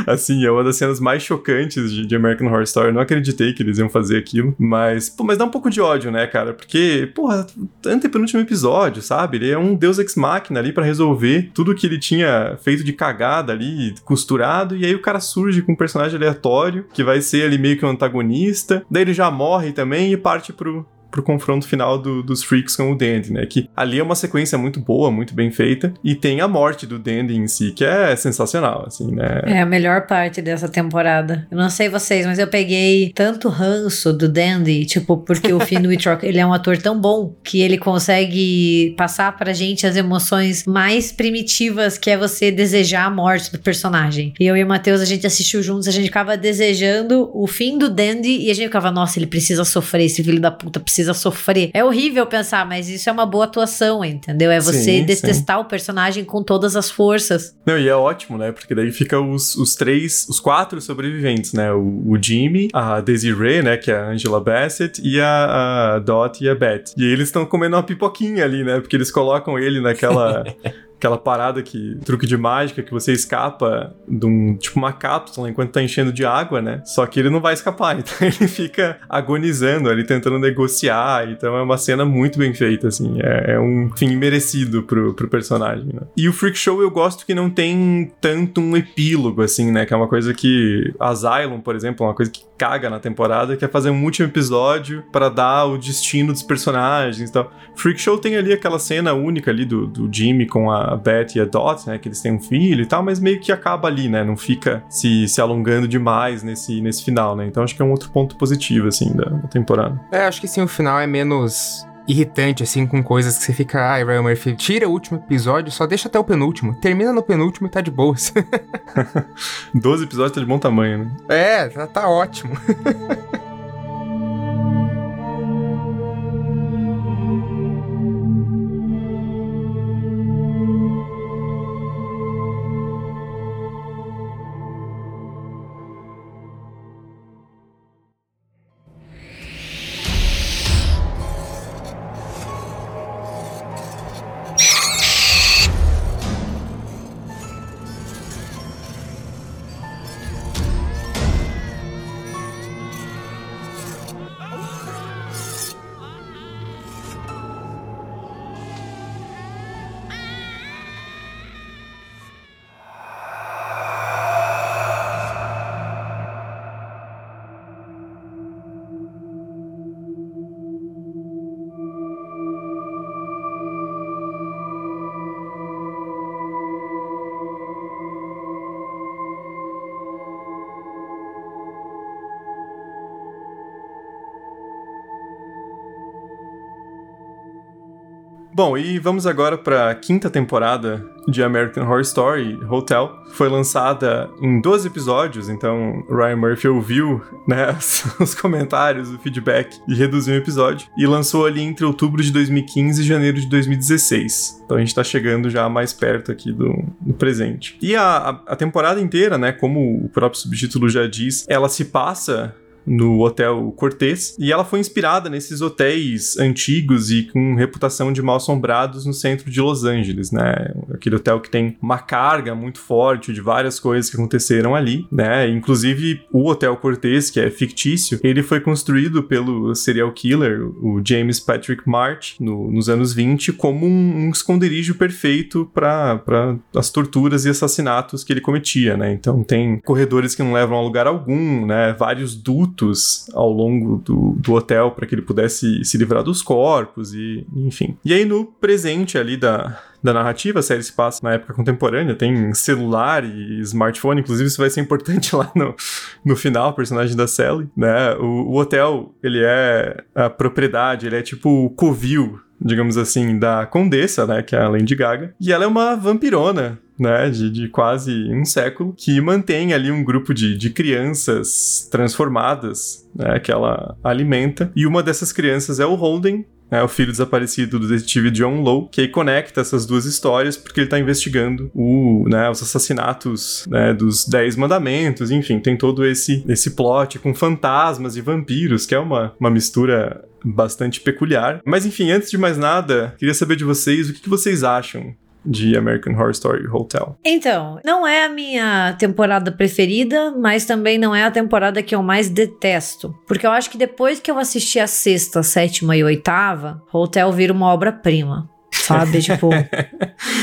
assim, é uma das cenas mais chocantes de, de, American Horror Story. Eu não acreditei que eles iam fazer aquilo. Mas, pô, mas dá um pouco de ódio, né, cara? Porque, porra, antepenúltimo episódio, sabe? Ele é um deus ex-máquina ali para resolver tudo que ele tinha feito de cagada ali, costurado. E aí o cara surge com um personagem aleatório, que vai ser ali meio que um antagonista. Daí ele já morre também e parte pro, pro confronto final do, dos Freaks com o Dandy, né? Que ali é uma sequência muito boa, muito bem feita, e tem a morte do Dandy em si, que é sensacional, assim, né? É a melhor parte dessa temporada. Eu não sei vocês, mas eu peguei tanto ranço do Dandy, tipo, porque o Finn (laughs) Wittrock, ele é um ator tão bom que ele consegue passar pra gente as emoções mais primitivas, que é você desejar a morte do personagem. E eu e o Matheus, a gente assistiu juntos, a gente ficava desejando o fim do Dandy e a gente ficava, nossa, ele precisa sofrer, esse filho da puta precisa precisa sofrer. É horrível pensar, mas isso é uma boa atuação, entendeu? É você sim, detestar sim. o personagem com todas as forças. Não, e é ótimo, né? Porque daí fica os, os três, os quatro sobreviventes, né? O, o Jimmy, a Desiree, né? Que é a Angela Bassett, e a, a Dot e a Beth. E eles estão comendo uma pipoquinha ali, né? Porque eles colocam ele naquela. (laughs) aquela parada que. truque de mágica que você escapa de um. tipo uma cápsula enquanto tá enchendo de água, né? Só que ele não vai escapar, (laughs) então ele fica agonizando ali, tentando negociar. Então é uma cena muito bem feita, assim. É, é um fim merecido pro, pro personagem, né? E o Freak Show eu gosto que não tem tanto um epílogo, assim, né? Que é uma coisa que. Asylum, por exemplo, é uma coisa que caga na temporada, que é fazer um último episódio para dar o destino dos personagens e tal. Freak Show tem ali aquela cena única ali do, do Jimmy com a Beth e a Dot, né? Que eles têm um filho e tal, mas meio que acaba ali, né? Não fica se, se alongando demais nesse, nesse final, né? Então acho que é um outro ponto positivo, assim, da, da temporada. É, acho que sim, o final é menos irritante, assim, com coisas que você fica, ai, Ryan Murphy, tira o último episódio, só deixa até o penúltimo. Termina no penúltimo e tá de boas. (laughs) 12 episódios tá de bom tamanho, né? É, tá, tá ótimo. (laughs) Bom, e vamos agora para a quinta temporada de American Horror Story Hotel. Foi lançada em 12 episódios, então Ryan Murphy ouviu né, (laughs) os comentários, o feedback e reduziu o episódio. E lançou ali entre outubro de 2015 e janeiro de 2016. Então a gente tá chegando já mais perto aqui do, do presente. E a, a temporada inteira, né, como o próprio subtítulo já diz, ela se passa no Hotel Cortez, e ela foi inspirada nesses hotéis antigos e com reputação de mal assombrados no centro de Los Angeles, né? Aquele hotel que tem uma carga muito forte de várias coisas que aconteceram ali, né? Inclusive o Hotel Cortez, que é fictício, ele foi construído pelo serial killer, o James Patrick March, no, nos anos 20, como um, um esconderijo perfeito para as torturas e assassinatos que ele cometia, né? Então tem corredores que não levam a lugar algum, né? Vários dutos ao longo do, do hotel para que ele pudesse se livrar dos corpos e enfim. E aí no presente ali da, da narrativa, a série se passa na época contemporânea, tem celular e smartphone, inclusive isso vai ser importante (laughs) lá no, no final, o personagem da Sally, né? O, o hotel, ele é a propriedade, ele é tipo o covil digamos assim, da Condessa, né, que é a Lady Gaga, e ela é uma vampirona, né, de, de quase um século, que mantém ali um grupo de, de crianças transformadas, né, que ela alimenta, e uma dessas crianças é o Holden, é o filho desaparecido do detetive John Lowe, que aí conecta essas duas histórias porque ele está investigando o, né, os assassinatos né, dos Dez Mandamentos, enfim, tem todo esse, esse plot com fantasmas e vampiros, que é uma, uma mistura bastante peculiar. Mas enfim, antes de mais nada, queria saber de vocês o que, que vocês acham de American Horror Story Hotel? Então, não é a minha temporada preferida, mas também não é a temporada que eu mais detesto. Porque eu acho que depois que eu assisti a sexta, sétima e oitava, Hotel vira uma obra-prima. Sabe? (laughs) tipo.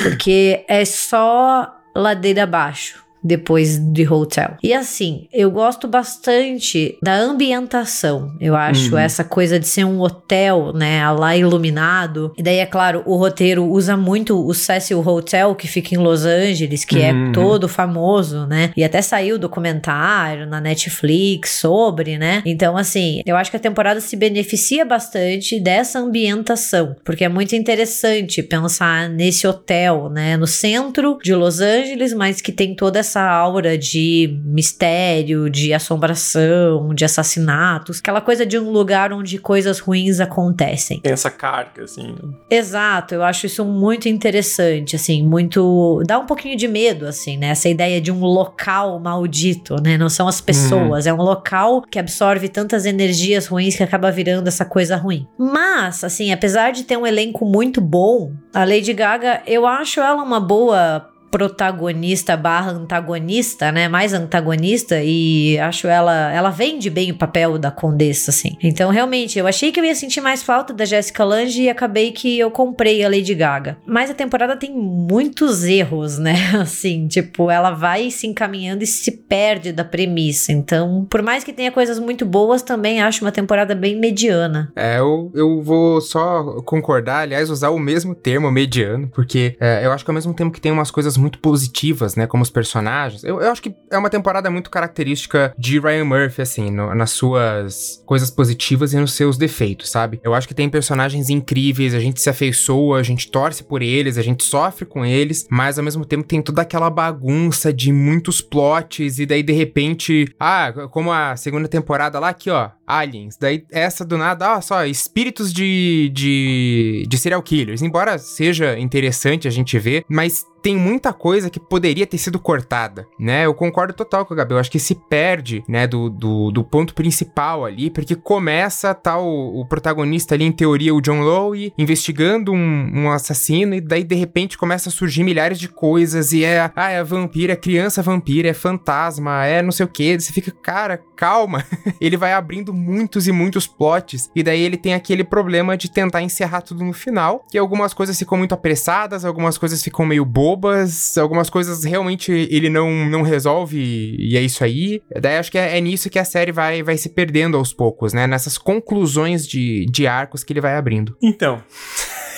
Porque é só ladeira abaixo depois de Hotel. E assim, eu gosto bastante da ambientação. Eu acho uhum. essa coisa de ser um hotel, né, lá iluminado. E daí, é claro, o roteiro usa muito o Cecil Hotel, que fica em Los Angeles, que é uhum. é todo famoso, né? E até saiu documentário na Netflix sobre, né? Então, assim, eu acho que a temporada se beneficia bastante dessa ambientação, porque é muito interessante pensar nesse hotel, né, no centro de Los Angeles, mas que tem toda essa essa aura de mistério, de assombração, de assassinatos, aquela coisa de um lugar onde coisas ruins acontecem. Tem essa carga, assim. Né? Exato, eu acho isso muito interessante, assim, muito. dá um pouquinho de medo, assim, né? Essa ideia de um local maldito, né? Não são as pessoas, uhum. é um local que absorve tantas energias ruins que acaba virando essa coisa ruim. Mas, assim, apesar de ter um elenco muito bom, a Lady Gaga, eu acho ela uma boa protagonista barra antagonista, né? Mais antagonista e acho ela ela vende bem o papel da condessa, assim. Então, realmente, eu achei que eu ia sentir mais falta da Jessica Lange e acabei que eu comprei a Lady Gaga. Mas a temporada tem muitos erros, né? (laughs) Assim, tipo, ela vai se encaminhando e se perde da premissa. Então, por mais que tenha coisas muito boas, também acho uma temporada bem mediana. É, eu, eu vou só concordar, aliás, usar o mesmo termo, mediano, porque é, eu acho que ao mesmo tempo que tem umas coisas muito positivas, né? Como os personagens. Eu, eu acho que é uma temporada muito característica de Ryan Murphy, assim, no, nas suas coisas positivas e nos seus defeitos, sabe? Eu acho que tem personagens incríveis, a gente se afeiçoa, a gente torce por eles, a gente sofre com eles, mas ao mesmo tempo tem toda aquela bagunça de muitos plots e daí de repente, ah, como a segunda temporada lá aqui, ó, Aliens. Daí essa do nada, ah, só espíritos de, de, de serial killers. Embora seja interessante a gente ver, mas tem muita coisa que poderia ter sido cortada, né? Eu concordo total com o Gabriel. Acho que se perde, né, do, do, do ponto principal ali, porque começa tal tá o protagonista ali, em teoria, o John Lowe, investigando um, um, assassino, e daí de repente começa a surgir milhares de coisas, e é, ah, é vampira, é criança vampira, é fantasma, é não sei o que. Você fica, cara, calma. (laughs) ele vai abrindo muitos e muitos plots, e daí ele tem aquele problema de tentar encerrar tudo no final, que algumas coisas ficam muito apressadas, algumas coisas ficam meio bobas, algumas coisas realmente ele não, não resolve e é isso aí. Daí acho que é, é nisso que a série vai, vai se perdendo aos poucos, né? Nessas conclusões de, de arcos que ele vai abrindo. Então.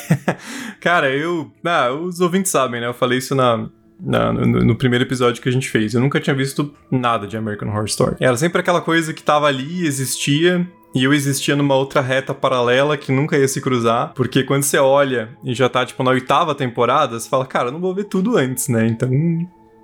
(laughs) Cara, eu. Ah, os ouvintes sabem, né? Eu falei isso na, na, no, no, primeiro episódio que a gente fez. Eu nunca tinha visto nada de American Horror Story. Era sempre aquela coisa que tava ali, existia, e eu existia numa outra reta paralela que nunca ia se cruzar, porque quando você olha e já tá, tipo, na oitava temporada, você fala, cara, eu não vou ver tudo antes, né? Então,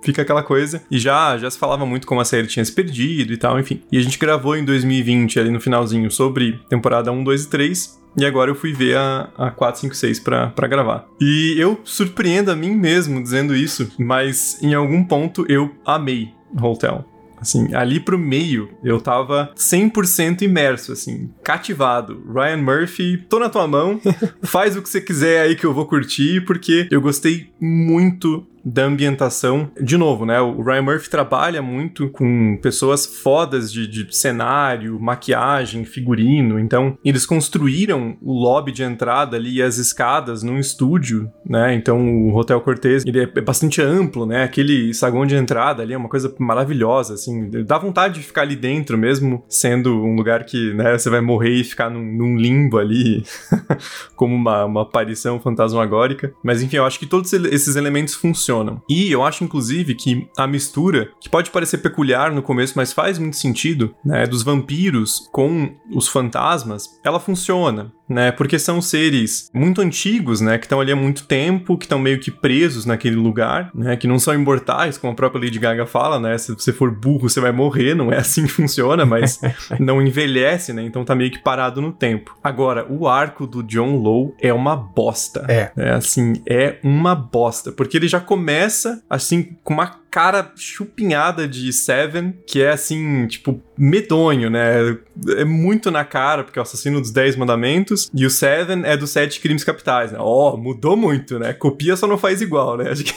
fica aquela coisa. E já já se falava muito como a série tinha se perdido e tal, enfim. E a gente gravou em 2020, ali no finalzinho, sobre temporada 1, 2 e 3. E agora eu fui ver a, a 4, 5, 6 pra, pra gravar. E eu surpreendo a mim mesmo dizendo isso, mas em algum ponto eu amei Hotel. Assim, ali pro meio, eu tava 100% imerso, assim, cativado. Ryan Murphy, tô na tua mão, (laughs) faz o que você quiser aí que eu vou curtir, porque eu gostei muito da ambientação. De novo, né? O Ryan Murphy trabalha muito com pessoas fodas de, de, cenário, maquiagem, figurino. Então, eles construíram o lobby de entrada ali e as escadas num estúdio, né? Então, o Hotel Cortez, ele é bastante amplo, né? Aquele saguão de entrada ali é uma coisa maravilhosa, assim. Dá vontade de ficar ali dentro mesmo, sendo um lugar que, né, você vai morrer e ficar num, num limbo ali, (laughs) como uma, uma aparição fantasmagórica. Mas, enfim, eu acho que todos esses elementos funcionam funcionam. E eu acho, inclusive, que a mistura, que pode parecer peculiar no começo, mas faz muito sentido, né, dos vampiros com os fantasmas, ela funciona né? Porque são seres muito antigos, né? Que estão ali há muito tempo, que estão meio que presos naquele lugar, né? Que não são imortais, como a própria Lady Gaga fala, né? Se você for burro, você vai morrer, não é assim que funciona, mas (laughs) não envelhece, né? Então tá meio que parado no tempo. Agora, o arco do John Lowe é uma bosta. É. É assim, é uma bosta. Porque ele já começa, assim, com uma cara chupinhada de Seven, que é assim, tipo, medonho, né? É muito na cara, porque é o assassino dos Dez Mandamentos, e o Seven é dos Sete Crimes Capitais, né? Ó, oh, mudou muito, né? Copia só não faz igual, né? (laughs) Acho que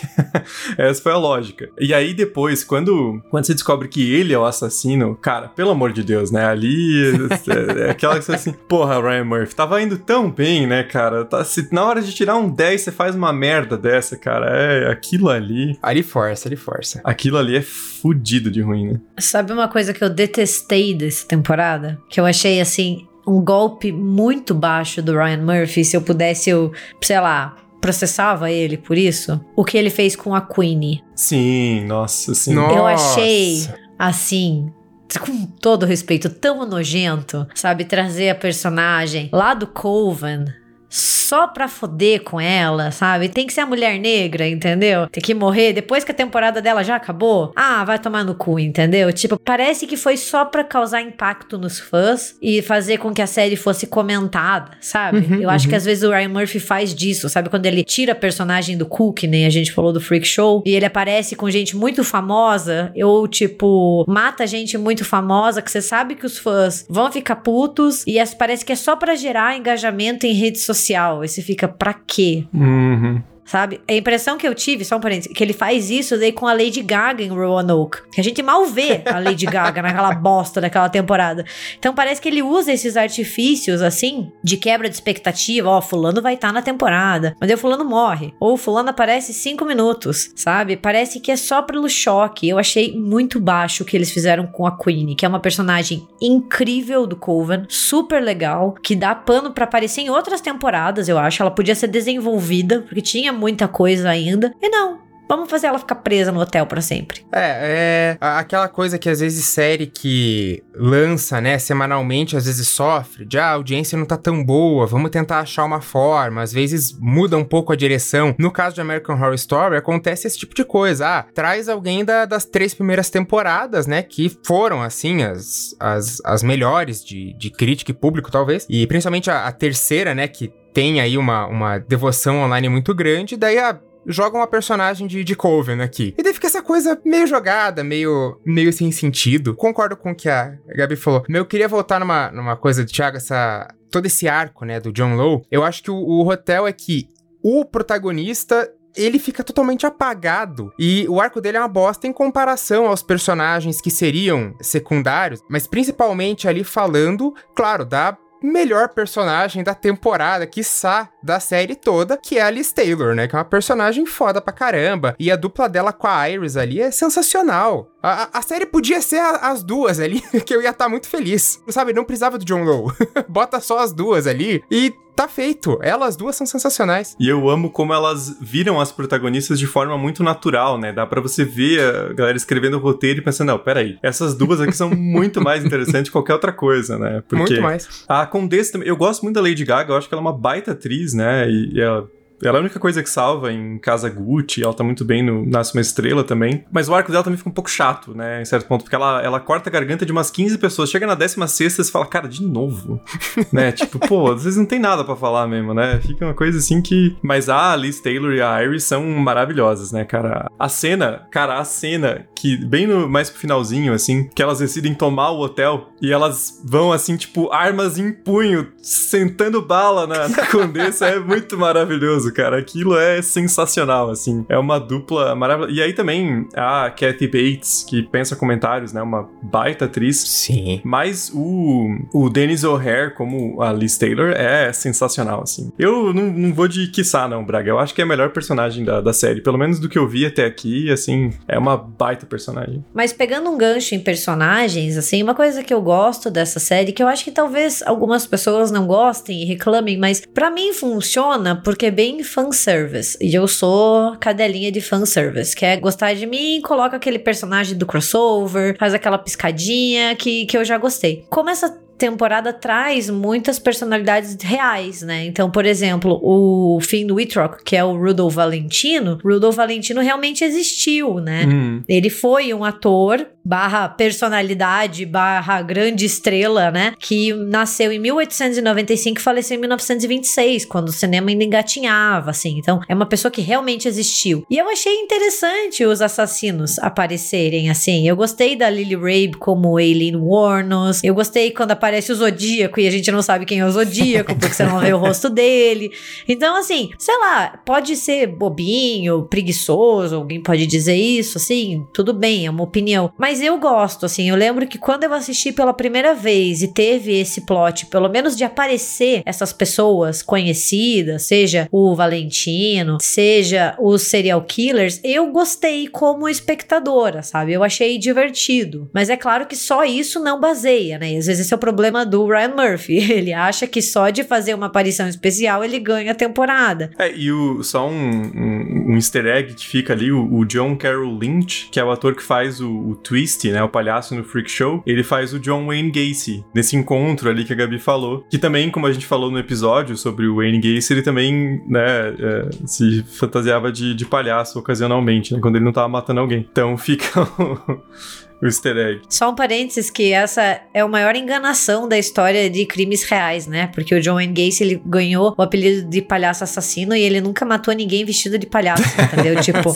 essa foi a lógica. E aí depois, quando, quando você descobre que ele é o assassino, cara, pelo amor de Deus, né? Ali é, é aquela que assim, porra, Ryan Murphy, tava indo tão bem, né, cara? Tá, se na hora de tirar um 10 você faz uma merda dessa, cara, é aquilo ali. Ali força, ali força. Aquilo ali é fudido de ruim, né? Sabe uma coisa que eu detestei dessa temporada? Que eu achei assim. Um golpe muito baixo do Ryan Murphy. Se eu pudesse, eu, sei lá, processava ele por isso. O que ele fez com a Queenie. Sim, nossa, sim. Nossa. Eu achei, assim, com todo respeito, tão nojento, sabe? Trazer a personagem lá do Coven só pra foder com ela, sabe? Tem que ser a mulher negra, entendeu? Tem que morrer depois que a temporada dela já acabou. Ah, vai tomar no cu, entendeu? Tipo, parece que foi só pra causar impacto nos fãs e fazer com que a série fosse comentada, sabe? Uhum, Eu acho uhum. que às vezes o Ryan Murphy faz disso, sabe? Quando ele tira a personagem do Cook, nem a gente falou do Freak Show, e ele aparece com gente muito famosa, ou tipo, mata gente muito famosa, que você sabe que os fãs vão ficar putos, e parece que é só pra gerar engajamento em rede social. E você fica, pra quê? Uhum. Sabe? A impressão que eu tive, só um parênteses, que ele faz isso daí com a Lady Gaga em Roanoke. Que a gente mal vê a Lady Gaga naquela (laughs) bosta daquela temporada. Então parece que ele usa esses artifícios, assim, de quebra de expectativa. Ó, fulano vai estar na temporada, mas aí o fulano morre. Ou o fulano aparece cinco minutos, sabe? Parece que é só pelo choque. Eu achei muito baixo o que eles fizeram com a Queen, que é uma personagem incrível do Coven, super legal, que dá pano pra aparecer em outras temporadas, eu acho. Ela podia ser desenvolvida, porque tinha muita coisa ainda. E não, vamos fazer ela ficar presa no hotel pra sempre. É, é aquela coisa que às vezes série que lança, né, semanalmente, às vezes sofre, de ah, a audiência não tá tão boa, vamos tentar achar uma forma, às vezes muda um pouco a direção. No caso de American Horror Story, acontece esse tipo de coisa. Ah, traz alguém da- das três primeiras temporadas, né, que foram, assim, as, as, as melhores de, de crítica e público, talvez. E principalmente a, a terceira, né, que tem aí uma, uma devoção online muito grande, daí a joga uma personagem de, de Coven aqui. E daí fica essa coisa meio jogada, meio, meio sem sentido. Concordo com o que a Gabi falou. Eu queria voltar numa, numa coisa do Thiago, essa, todo esse arco, né, do John Lowe. Eu acho que o, o hotel é que o protagonista ele fica totalmente apagado. E o arco dele é uma bosta em comparação aos personagens que seriam secundários, mas principalmente ali falando, claro, da melhor personagem da temporada, quiçá da série toda, que é a Liz Taylor, né? Que é uma personagem foda pra caramba. E a dupla dela com a Iris ali é sensacional. A, a- série podia ser a- as duas ali, (laughs) que eu ia estar muito feliz. Sabe, não precisava do John Lowe. (laughs) Bota só as duas ali e tá feito. Elas duas são sensacionais. E eu amo como elas viram as protagonistas de forma muito natural, né? Dá pra você ver a galera escrevendo o roteiro e pensando, não, peraí, essas duas aqui são muito mais interessantes que qualquer outra coisa, né? Porque Muito mais. a Condessa também, eu gosto muito da Lady Gaga, eu acho que ela é uma baita atriz, né? E, e ela. Ela é a única coisa que salva em Casa Gucci, ela tá muito bem no Nasce uma Estrela também. Mas o arco dela também fica um pouco chato, né? Em certo ponto, porque ela, ela corta a garganta de umas 15 pessoas. Chega na 16 e fala, cara, de novo. (laughs) né? Tipo, pô, vocês não tem nada pra falar mesmo, né? Fica uma coisa assim que. Mas a Liz Taylor e a Iris são maravilhosas, né, cara? A cena, cara, a cena que, bem no, mais pro finalzinho, assim, que elas decidem tomar o hotel e elas vão, assim, tipo, armas em punho, sentando bala na, na Condessa, é muito maravilhoso, cara. Aquilo é sensacional, assim. É uma dupla maravilhosa. E aí também a Kathy Bates, que pensa comentários, né? Uma baita atriz. Sim. Mas o, o Dennis O'Hare, como a Liz Taylor, é sensacional, assim. Eu não, não vou de quiçá, não, Braga. Eu acho que é a melhor personagem da, da série. Pelo menos do que eu vi até aqui, assim, é uma baita personagem. Mas pegando um gancho em personagens, assim, uma coisa que eu gosto dessa série, que eu acho que talvez algumas pessoas não gostem e reclamem, mas pra mim funciona porque é bem fanservice. E eu sou cadelinha de fanservice, que é gostar de mim, coloca aquele personagem do crossover, faz aquela piscadinha que, que eu já gostei. Como essa temporada traz muitas personalidades reais, né? Então, por exemplo, o Finn Wittrock, que é o Rudolph Valentino, Rudolph Valentino realmente existiu, né? Hum. Ele foi um ator barra personalidade barra grande estrela, né? Que nasceu em 1895 e faleceu em 1926, quando o cinema ainda engatinhava, assim. Então, é uma pessoa que realmente existiu. E eu achei interessante os assassinos aparecerem, assim. Eu gostei da Lily Rabe como Aileen Warnos. Eu gostei quando aparece o Zodíaco e a gente não sabe quem é o Zodíaco, (laughs) porque você não vê o rosto dele. Então, assim, sei lá, pode ser bobinho, preguiçoso, alguém pode dizer isso, assim, tudo bem, é uma opinião. Mas eu gosto, assim, eu lembro que quando eu assisti pela primeira vez e teve esse plot, pelo menos de aparecer essas pessoas conhecidas, seja o Valentino, seja os serial killers, eu gostei como espectadora, sabe? Eu achei divertido. Mas é claro que só isso não baseia, né? E às vezes esse é o problema problema do Ryan Murphy. (laughs) Ele acha que só de fazer uma aparição especial ele ganha a temporada. É, e o, só um, um, um easter egg que fica ali, o, o, John Carroll Lynch, que é o ator que faz o, o Twist, né, o palhaço no Freak Show, ele faz o John Wayne Gacy, nesse encontro ali que a Gabi falou, que também, como a gente falou no episódio sobre o Wayne Gacy, ele também, né, é, se fantasiava de, de palhaço ocasionalmente, né, quando ele não tava matando alguém. Então fica (laughs) (laughs) o easter egg. Só um parênteses que essa é a maior enganação da história de crimes reais, né? Porque o John Wayne Gacy, ele ganhou o apelido de palhaço assassino e ele nunca matou ninguém vestido de palhaço, (laughs) entendeu? tipo,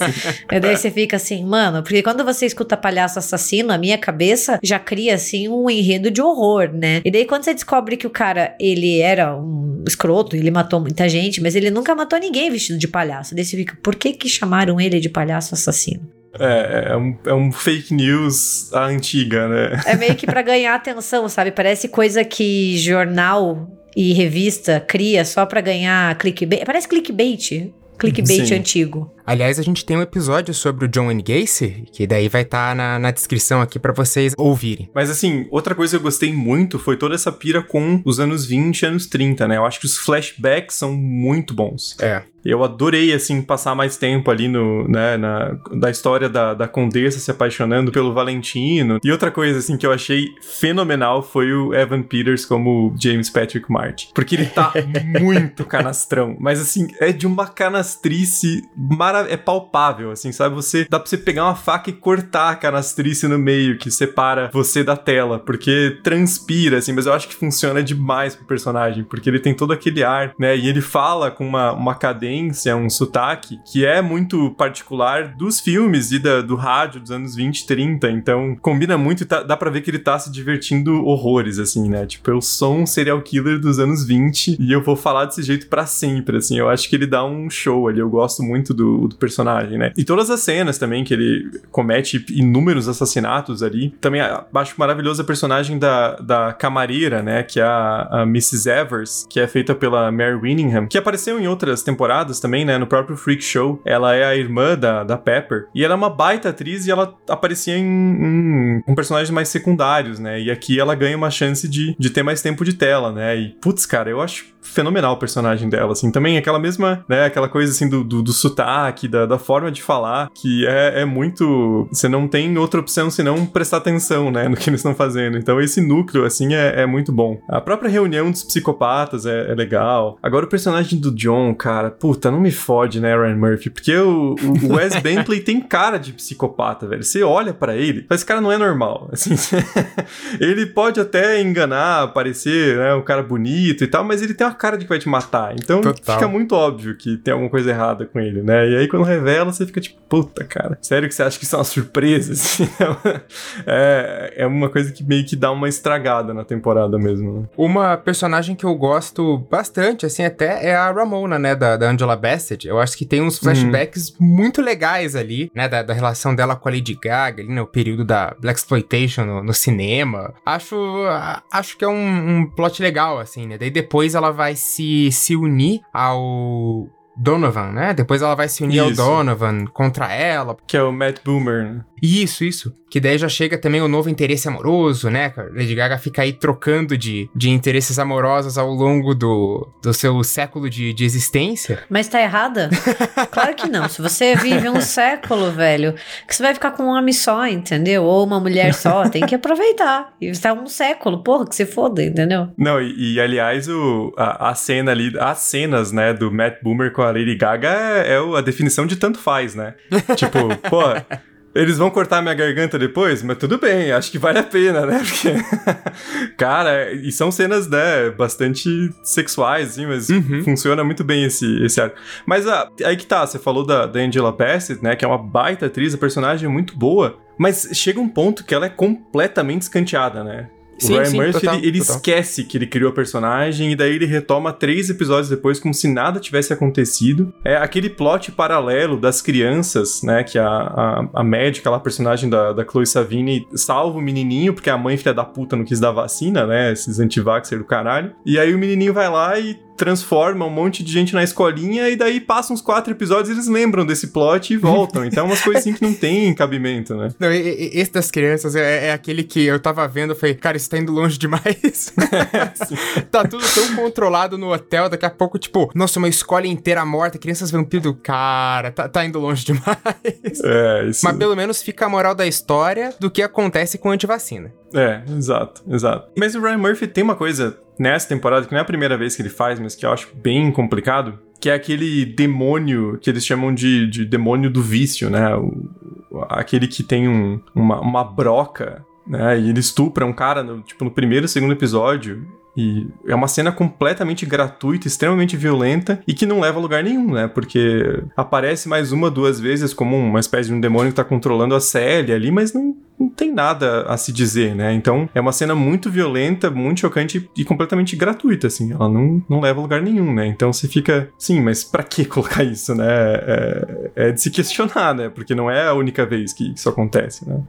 e daí você fica assim, mano, porque quando você escuta palhaço assassino, a minha cabeça já cria, assim, um enredo de horror, né? E daí quando você descobre que o cara, ele era um escroto, ele matou muita gente, mas ele nunca matou ninguém vestido de palhaço. Daí você fica, por que que chamaram ele de palhaço assassino? É, é um, é um fake news a antiga, né? É meio que para ganhar atenção, sabe? Parece coisa que jornal e revista cria só para ganhar clickbait. Parece clickbait. Clickbait Sim. antigo. Aliás, a gente tem um episódio sobre o John Wayne Gacy, que daí vai estar tá na, na, descrição aqui para vocês ouvirem. Mas assim, outra coisa que eu gostei muito foi toda essa pira com os anos 20 e anos 30, né? Eu acho que os flashbacks são muito bons. É. Eu adorei, assim, passar mais tempo ali no, né, na, da história da, da Condessa se apaixonando pelo Valentino. E outra coisa, assim, que eu achei fenomenal foi o Evan Peters como James Patrick Martin. Porque ele tá (laughs) muito canastrão. Mas, assim, é de uma canastrice maravilhosa é palpável, assim, sabe? Você dá pra você pegar uma faca e cortar a canastrice no meio, que separa você da tela, porque transpira, assim, mas eu acho que funciona demais pro personagem, porque ele tem todo aquele ar, né? E ele fala com uma, uma cadência, um sotaque, que é muito particular dos filmes e da, do rádio dos anos 20, 30, então combina muito e tá, dá pra ver que ele tá se divertindo horrores, assim, né? Tipo, eu sou um serial killer dos anos 20 e eu vou falar desse jeito para sempre, assim, eu acho que ele dá um show ali, eu gosto muito do, do personagem, né? E todas as cenas também que ele comete inúmeros assassinatos ali. Também acho maravilhosa a personagem da, da camareira, né? Que é a, a Mrs. Evers, que é feita pela Mary Winningham, que apareceu em outras temporadas também, né? No próprio Freak Show. Ela é a irmã da, da Pepper. E ela é uma baita atriz e ela aparecia em, em, em personagens mais secundários, né? E aqui ela ganha uma chance de, de ter mais tempo de tela, né? E, putz, cara, eu acho fenomenal o personagem dela, assim. Também aquela mesma, né, aquela coisa, assim, do, do, do sotaque, da, da forma de falar, que é, é muito... Você não tem outra opção senão prestar atenção, né, no que eles estão fazendo. Então esse núcleo, assim, é, é muito bom. A própria reunião dos psicopatas é, é legal. Agora o personagem do John, cara, puta, não me fode, né, Ryan Murphy? Porque o, o Wes (laughs) Bentley tem cara de psicopata, velho. Você olha para ele, esse cara não é normal, assim. (laughs) ele pode até enganar, parecer, né, um cara bonito e tal, mas ele tem uma cara de que vai te matar. Então Total. fica muito óbvio que tem alguma coisa errada com ele, né? E aí quando revela, você fica tipo, puta, cara, sério que você acha que isso é uma surpresa? (laughs) Assim? é, é uma coisa que meio que dá uma estragada na temporada mesmo. Né? Uma personagem que eu gosto bastante, assim, até é a Ramona, né? Da, da Angela Bassett. Eu acho que tem uns flashbacks uhum. muito legais ali, né? Da, da, relação dela com a Lady Gaga, ali, né? período da Black Exploitation no, no cinema. Acho, acho que é um, um plot legal, assim, né? Daí depois ela vai se, se unir ao Donovan, né? Depois ela vai se unir Isso. ao Donovan contra ela. Que é o Matt Boomer, né? Isso, isso. Que daí já chega também o novo interesse amoroso, né? Lady Gaga fica aí trocando de, de interesses amorosos ao longo do, do seu século de, de existência. Mas tá errada? (laughs) claro que não. Se você vive um século, velho, que você vai ficar com um homem só, entendeu? Ou uma mulher só, tem que aproveitar. E está um século, porra, que você foda, entendeu? Não, e, e aliás, o, a, a, cena ali, as cenas, né, do Matt Boomer com a Lady Gaga é, é a definição de tanto faz, né? (laughs) tipo, pô. Eles vão cortar minha garganta depois, mas tudo bem, acho que vale a pena, né? (laughs) Porque, cara, e são cenas, né, bastante sexuais, assim, mas uhum. funciona muito bem esse, esse arco. Mas ah, aí que tá, você falou da, da Angela Bassett, né, que é uma baita atriz, a personagem é muito boa, mas chega um ponto que ela é completamente escanteada, né? Sim, o Ryan sim, Murphy, total, ele, ele esquece que ele criou a personagem e daí ele retoma três episódios depois como se nada tivesse acontecido. É aquele plot paralelo das crianças, né, que a, a, a médica lá, a personagem da, da Chloe Savini, salva o menininho porque a mãe filha da puta não quis dar vacina, né, esses anti-vaxxer do caralho. E aí o menininho vai lá e transforma um monte de gente na escolinha e daí passam uns quatro episódios e eles lembram desse plot e voltam. Então, umas coisas assim que não tem cabimento, né? Não, esse das crianças é, é, aquele que eu tava vendo, eu falei, cara, isso tá indo longe demais. (laughs) tá tudo tão controlado no hotel, daqui a pouco, tipo, nossa, uma escola inteira morta, crianças vampiro, cara, tá, tá indo longe (laughs) demais. É, isso. Mas pelo menos fica a moral da história do que acontece com antivacina. É, exato, exato. Mas o Ryan Murphy tem uma coisa nessa temporada, que não é a primeira vez que ele faz, mas que eu acho bem complicado, que é aquele demônio que eles chamam de, de demônio do vício, né? O, aquele que tem um, uma, uma broca, né? E ele estupra um cara, no, tipo, no primeiro segundo episódio. E é uma cena completamente gratuita, extremamente violenta e que não leva a lugar nenhum, né? Porque aparece mais uma, duas vezes como uma espécie de um demônio que tá controlando a Sally ali, mas não, não tem nada a se dizer, né? Então é uma cena muito violenta, muito chocante e completamente gratuita, assim. Ela não, não leva a lugar nenhum, né? Então você fica, sim, mas para que (laughs) colocar isso, né? É, é, de se questionar, né? Porque não é a única vez que isso acontece, né?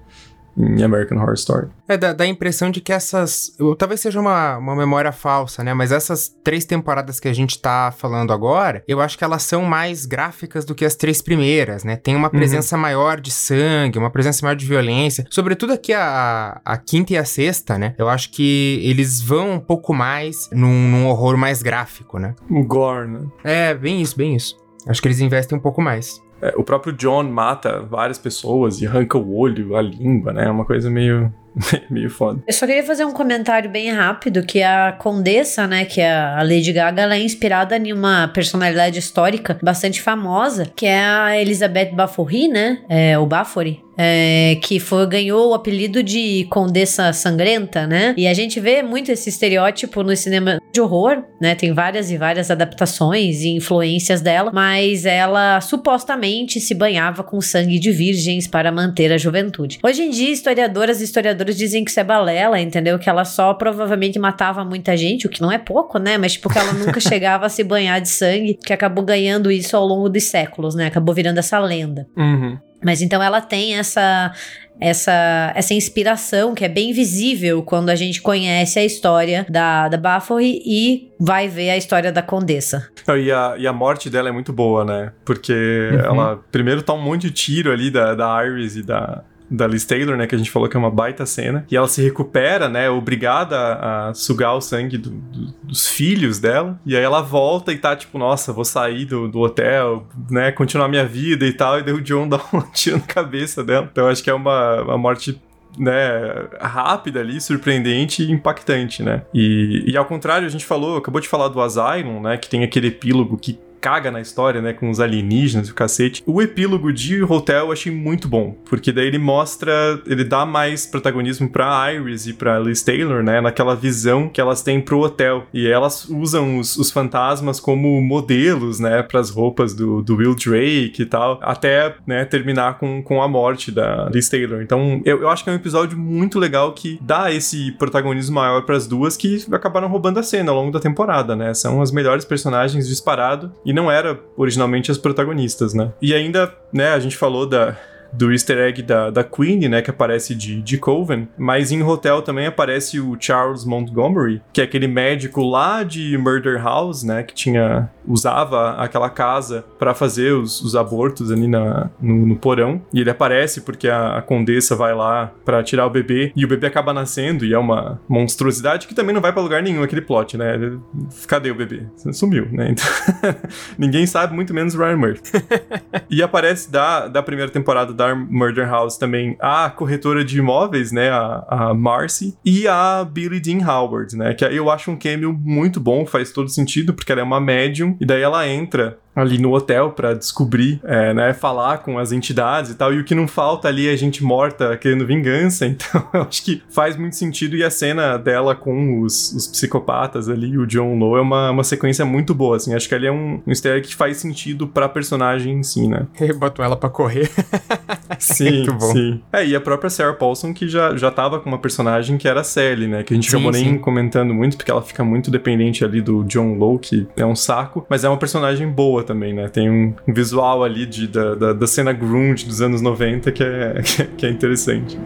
Em American Horror Story. É, dá, dá a impressão de que essas. Talvez seja uma, uma memória falsa, né? Mas essas três temporadas que a gente tá falando agora, eu acho que elas são mais gráficas do que as três primeiras, né? Tem uma uhum. presença uhum. maior de sangue, uma presença maior de violência. Sobretudo aqui a, a quinta e a sexta, né? Eu acho que eles vão um pouco mais num, num horror mais gráfico, né? O gore, né? É, bem isso, bem isso. Acho que eles investem um pouco mais. É, o próprio John mata várias pessoas e arranca o olho, a língua, né? É uma coisa meio. (laughs) meio foda. Eu só queria fazer um comentário bem rápido, que a Condessa, né, que é a Lady Gaga, ela é inspirada em uma personalidade histórica bastante famosa, que é a Elizabeth Baffory, né, é, o Baffory, é, que foi, ganhou o apelido de Condessa Sangrenta, né? E a gente vê muito esse estereótipo no cinema de horror, né? Tem várias e várias adaptações e influências dela, mas ela supostamente se banhava com sangue de virgens para manter a juventude. Hoje em dia, historiadoras e historiadores dizem que isso é balela, entendeu? Que ela só provavelmente matava muita gente, o que não é pouco, né? Mas tipo, que ela nunca (laughs) chegava a se banhar de sangue, que acabou ganhando isso ao longo dos séculos, né? Acabou virando essa lenda. Uhum. Mas então ela tem essa essa, essa inspiração que é bem visível quando a gente conhece a história da, da Baffory e vai ver a história da Condessa. E a, e a morte dela é muito boa, né? Porque uhum. ela primeiro tá um monte de tiro ali da, da Iris e da, da Liz Taylor, né? Que a gente falou que é uma baita cena. E ela se recupera, né? Obrigada a, sugar o sangue do, do, dos filhos dela. E aí ela volta e tá tipo, nossa, vou sair do, do hotel, né? Continuar minha vida e tal. E daí o John (laughs) dá um tiro na cabeça dela. Então acho que é uma, uma morte né, rápida ali, surpreendente e impactante, né? E, e ao contrário, a gente falou, acabou de falar do Asylum, né, que tem aquele epílogo que caga na história, né, com os alienígenas e o cacete. O epílogo de Hotel eu achei muito bom, porque daí ele mostra, ele dá mais protagonismo pra Iris e pra Liz Taylor, né, naquela visão que elas têm pro hotel. E elas usam os, os fantasmas como modelos, né, pras roupas do, do Will Drake e tal, até, né, terminar com, com a morte da Liz Taylor. Então, eu, eu acho que é um episódio muito legal que dá esse protagonismo maior para as duas que acabaram roubando a cena ao longo da temporada, né? São as melhores personagens disparado e não era originalmente as protagonistas, né? E ainda, né, a gente falou da do easter egg da, da Queen, né, que aparece de, de Coven, mas em Hotel também aparece o Charles Montgomery, que é aquele médico lá de Murder House, né, que tinha usava aquela casa para fazer os, os, abortos ali na, no, no, porão, e ele aparece porque a, a condessa vai lá para tirar o bebê, e o bebê acaba nascendo, e é uma monstruosidade que também não vai para lugar nenhum aquele plot, né, cadê o bebê? Sumiu, né, então, (laughs) ninguém sabe, muito menos Ryan Murphy. (laughs) e aparece da, da primeira temporada da Murder House também a corretora de imóveis, né, a, a Marcy, e a Billy Dean Howard, né, que eu acho um cameo muito bom, faz todo sentido, porque ela é uma médium, e daí ela entra ali no hotel para descobrir, é, né, falar com as entidades e tal. E o que não falta ali é gente morta querendo vingança. (laughs) Então eu acho que faz muito sentido. E a cena dela com os, os psicopatas ali, o John Lowe, é uma, uma sequência muito boa, assim. Acho que ali é um, um easter egg que faz sentido pra personagem em si, né? (laughs) Botam ela para correr. (laughs) sim, sim. É, e a própria Sarah Paulson que já, já tava com uma personagem que era a Sally, né? Que a gente sim, acabou nem comentando muito, porque ela fica muito dependente ali do John Lowe, que é um saco. Mas é uma personagem boa boa também, né? Tem um visual ali de, da, da, da cena grunge dos anos 90 é, (laughs) que é, que é interessante.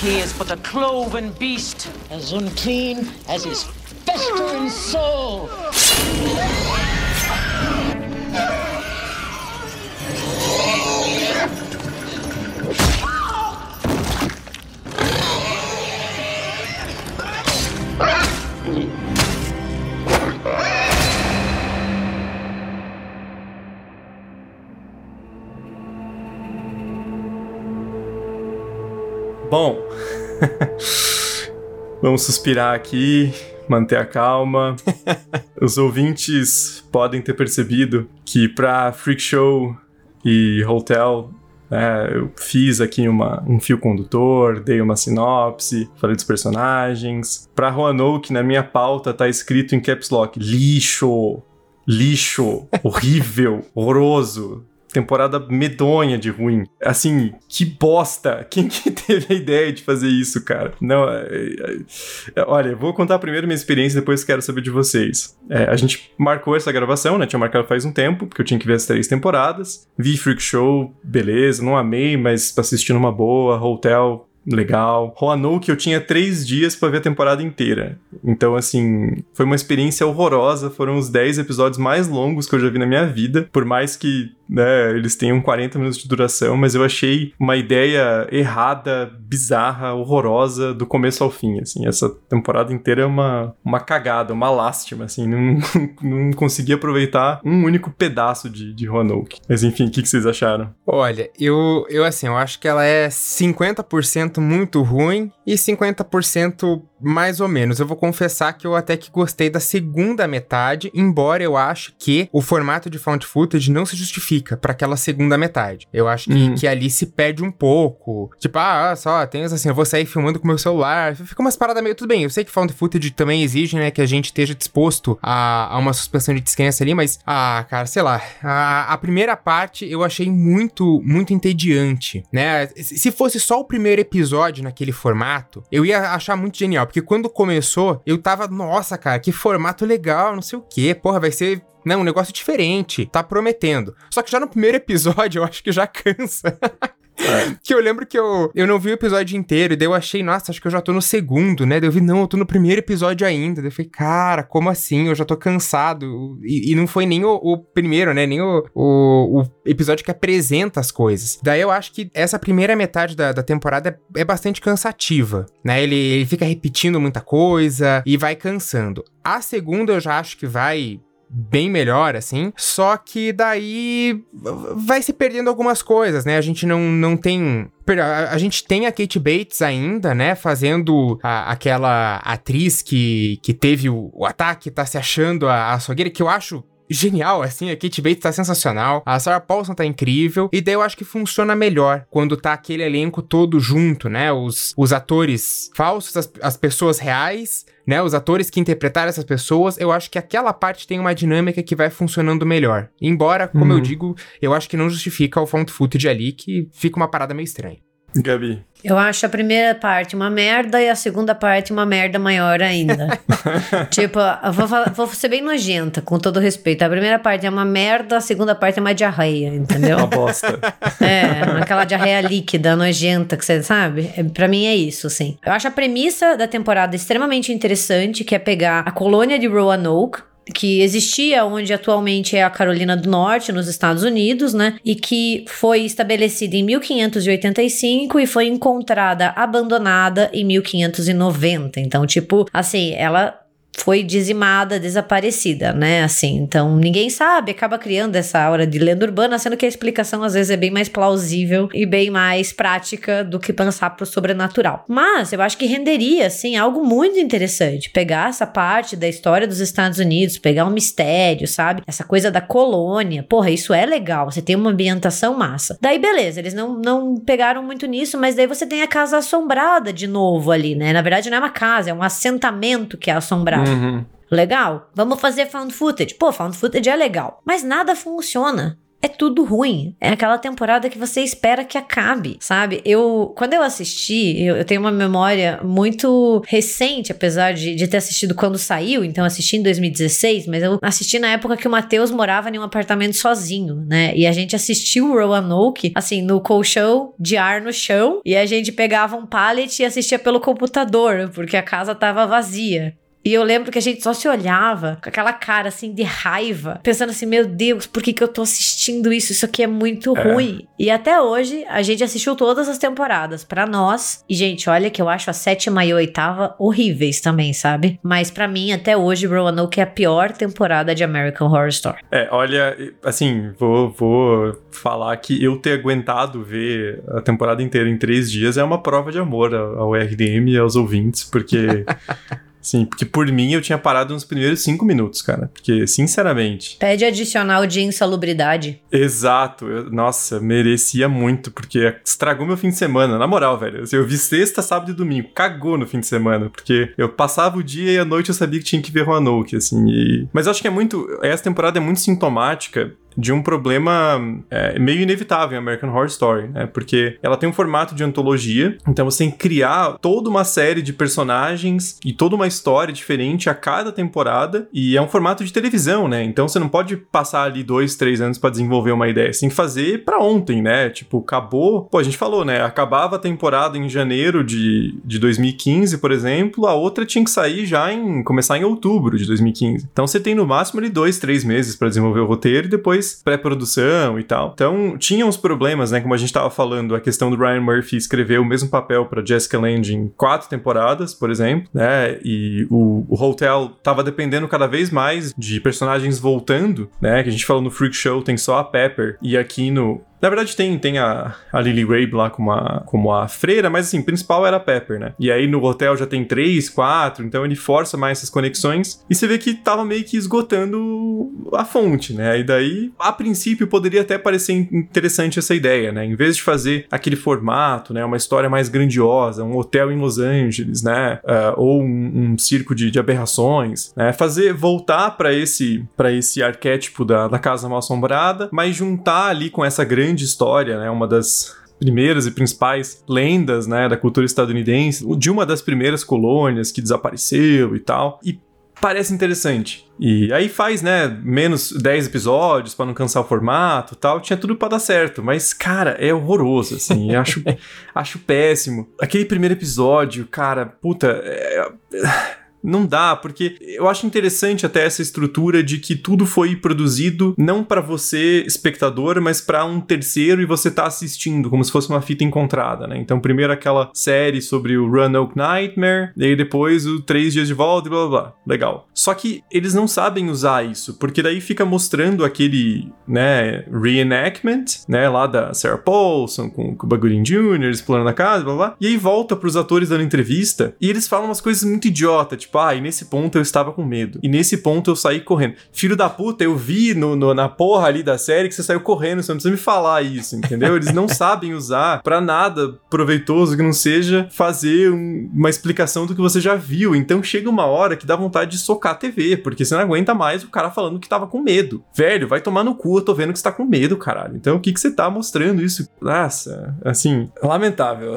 he is but a cloven beast, as unclean as his festering soul. Bom, (laughs) vamos suspirar aqui, manter a calma. (laughs) Os ouvintes podem ter percebido que para Freak Show e Hotel é, eu fiz aqui uma, um fio condutor, dei uma sinopse, falei dos personagens. Pra Roanoke, na minha pauta, tá escrito em caps lock: lixo, lixo, horrível, horroroso temporada medonha de ruim. Assim, que bosta! (laughs) Quem que teve a ideia de fazer isso, cara? Não, é, é, é, olha, vou contar primeiro minha experiência, depois quero saber de vocês. É, a gente marcou essa gravação, né? Tinha marcado faz um tempo, porque eu tinha que ver as três temporadas. Vi Freak Show, beleza, não amei, mas assistindo uma boa. Hotel, legal. Roanoke eu tinha três dias para ver a temporada inteira. Então, assim, foi uma experiência horrorosa. Foram os 10 episódios mais longos que eu já vi na minha vida. Por mais que né, eles tenham 40 minutos de duração, mas eu achei uma ideia errada, bizarra, horrorosa do começo ao fim, assim. Essa temporada inteira é uma, uma cagada, uma lástima, assim. Não, (laughs) não consegui aproveitar um único pedaço de, de Roanoke. Mas enfim, o que, que vocês acharam? Olha, eu, eu assim, eu acho que ela é 50% muito ruim e 50% mais ou menos. Eu vou confessar que eu até que gostei da segunda metade, embora eu acho que o formato de found footage não se justifica para aquela segunda metade. Eu acho que, uhum. que ali se perde um pouco. Tipo, ah, só, tem assim, eu vou sair filmando com meu celular. Fica umas paradas meio tudo bem. Eu sei que found footage também exige, né, que a gente esteja disposto a, a uma suspensão de descrença ali, mas, ah, cara, sei lá. A, a primeira parte eu achei muito, muito entediante, né? Se fosse só o primeiro episódio naquele formato, eu ia achar muito genial porque quando começou, eu tava, nossa, cara, que formato legal, não sei o quê. Porra, vai ser né, um negócio diferente, tá prometendo. Só que já no primeiro episódio (laughs) eu acho que já cansa. (laughs) Que eu lembro que eu, eu não vi o episódio inteiro, e daí eu achei, nossa, acho que eu já tô no segundo, né? Daí eu vi, não, eu tô no primeiro episódio ainda. Daí eu falei, cara, como assim? Eu já tô cansado. E, e não foi nem o, o, primeiro, né? Nem o, o, o, episódio que apresenta as coisas. Daí eu acho que essa primeira metade da, da temporada é, é bastante cansativa, né? Ele, ele fica repetindo muita coisa e vai cansando. A segunda eu já acho que vai bem melhor, assim. Só que daí vai se perdendo algumas coisas, né? A gente não, não tem. A, gente tem a Kate Bates ainda, né? Fazendo a, aquela atriz que, que teve o, o ataque, tá se achando a, a que eu acho genial, assim, a Kate Bates tá sensacional, a Sarah Paulson tá incrível, e daí eu acho que funciona melhor quando tá aquele elenco todo junto, né? Os, os atores falsos, as, as pessoas reais, né? Os atores que interpretaram essas pessoas, eu acho que aquela parte tem uma dinâmica que vai funcionando melhor. Embora, como uhum. eu digo, eu acho que não justifica o found footage ali, que fica uma parada meio estranha. Gabi. Eu acho a primeira parte uma merda e a segunda parte uma merda maior ainda. (laughs) tipo, vou, vou, ser bem nojenta, com todo respeito. A primeira parte é uma merda, a segunda parte é uma diarreia, entendeu? Uma bosta. É, aquela diarreia líquida, nojenta, que você sabe. É, pra mim é isso, assim. Eu acho a premissa da temporada extremamente interessante, que é pegar a colônia de Roanoke, que existia onde atualmente é a Carolina do Norte, nos Estados Unidos, né? E que foi estabelecida em 1585 e foi encontrada abandonada em 1590. Então, tipo, assim, ela foi dizimada, desaparecida, né? Assim, então ninguém sabe, acaba criando essa aura de lenda urbana, sendo que a explicação às vezes é bem mais plausível e bem mais prática do que pensar pro sobrenatural. Mas eu acho que renderia, assim, algo muito interessante. Pegar essa parte da história dos Estados Unidos, pegar um mistério, sabe? Essa coisa da colônia. Porra, isso é legal. Você tem uma ambientação massa. Daí, beleza, eles não, não pegaram muito nisso, mas daí você tem a casa assombrada de novo ali, né? Na verdade, não é uma casa, é um assentamento que é assombrado. Uhum. Legal. Vamos fazer found footage. Pô, found footage é legal. Mas nada funciona. é tudo ruim. É aquela temporada que você espera que acabe, sabe? Eu, quando eu assisti, eu, eu tenho uma memória muito recente, apesar de, de ter assistido quando saiu, então assisti em 2016, mas eu assisti na época que o Matheus morava em um apartamento sozinho, né? E a gente assistiu o Roanoke, assim, no colchão de ar no chão, e a gente pegava um pallet e assistia pelo computador, porque a casa tava vazia. E eu lembro que a gente só se olhava com aquela cara assim de raiva, pensando assim: meu Deus, por que, que eu tô assistindo isso? Isso aqui é muito é. ruim. E até hoje a gente assistiu todas as temporadas para nós. E, gente, olha que eu acho a sétima e a oitava horríveis também, sabe? Mas para mim, até hoje, Roanoke é a pior temporada de American Horror Story. É, olha, assim, vou, vou falar que eu ter aguentado ver a temporada inteira em três dias é uma prova de amor ao RDM e aos ouvintes, porque. (laughs) Sim, porque por mim eu tinha parado nos primeiros cinco minutos, cara. Porque, sinceramente. Pede adicional de insalubridade. Exato. Eu, nossa, merecia muito, porque estragou meu fim de semana. Na moral, velho. Eu vi sexta, sábado e domingo. Cagou no fim de semana. Porque eu passava o dia e a noite eu sabia que tinha que ver Roanoke, assim. E... Mas eu acho que é muito. Essa temporada é muito sintomática de um problema é, meio inevitável em American Horror Story, né? Porque ela tem um formato de antologia, então você tem que criar toda uma série de personagens e toda uma história diferente a cada temporada, e é um formato de televisão, né? Então você não pode passar ali dois, três anos para desenvolver uma ideia, você tem que fazer para ontem, né? Tipo, acabou. Pô, a gente falou, né? Acabava a temporada em janeiro de, de 2015, por exemplo, a outra tinha que sair já em. começar em outubro de 2015. Então você tem no máximo ali dois, três meses para desenvolver o roteiro e depois pré-produção e tal. Então, tinha uns problemas, né? Como a gente tava falando, a questão do Ryan Murphy escrever o mesmo papel para Jessica Lange em quatro temporadas, por exemplo, né? E o, o Hotel tava dependendo cada vez mais de personagens voltando, né? Que a gente falou no Freak Show, tem só a Pepper. E aqui no, na verdade, tem, tem a, a Lily Rabe lá como a, como a freira, mas assim, principal era a Pepper, né? E aí no hotel já tem três, quatro, então ele força mais essas conexões. E você vê que tava meio que esgotando a fonte, né? E daí, a princípio, poderia até parecer interessante essa ideia, né? Em vez de fazer aquele formato, né? Uma história mais grandiosa, um hotel em Los Angeles, né? Uh, ou um, um circo de, de, aberrações, né? Fazer, voltar para esse, esse arquétipo da, da casa mal assombrada, mas juntar ali com essa grande grande história, né? Uma das primeiras e principais lendas, né, da cultura estadunidense, de uma das primeiras colônias que desapareceu e tal. E parece interessante. E aí faz, né, menos 10 episódios para não cansar o formato, tal, tinha tudo para dar certo, mas cara, é horroroso assim, acho (laughs) acho péssimo. Aquele primeiro episódio, cara, puta, é não dá, porque eu acho interessante até essa estrutura de que tudo foi produzido não para você, espectador, mas para um terceiro e você tá assistindo, como se fosse uma fita encontrada, né? Então, primeiro aquela série sobre o Roanoke Nightmare, e aí depois o Três Dias de Volta e blá blá blá. Legal. Só que eles não sabem usar isso, porque daí fica mostrando aquele, né, reenactment, né, lá da Sarah Paulson com, o Bagurin Jr. explorando a casa, blá blá, e aí volta pros atores dando entrevista e eles falam umas coisas muito idiota, tipo, Tipo, ah, e nesse ponto eu estava com medo. E nesse ponto eu saí correndo. Filho da puta, eu vi no, no, na porra ali da série que você saiu correndo, você não precisa me falar isso, entendeu? Eles não (laughs) sabem usar para nada proveitoso que não seja fazer um, uma explicação do que você já viu. Então chega uma hora que dá vontade de socar a TV, porque você não aguenta mais o cara falando que tava com medo. Velho, vai tomar no cu, eu tô vendo que você tá com medo, caralho. Então o que que você tá mostrando isso? Nossa, assim, lamentável.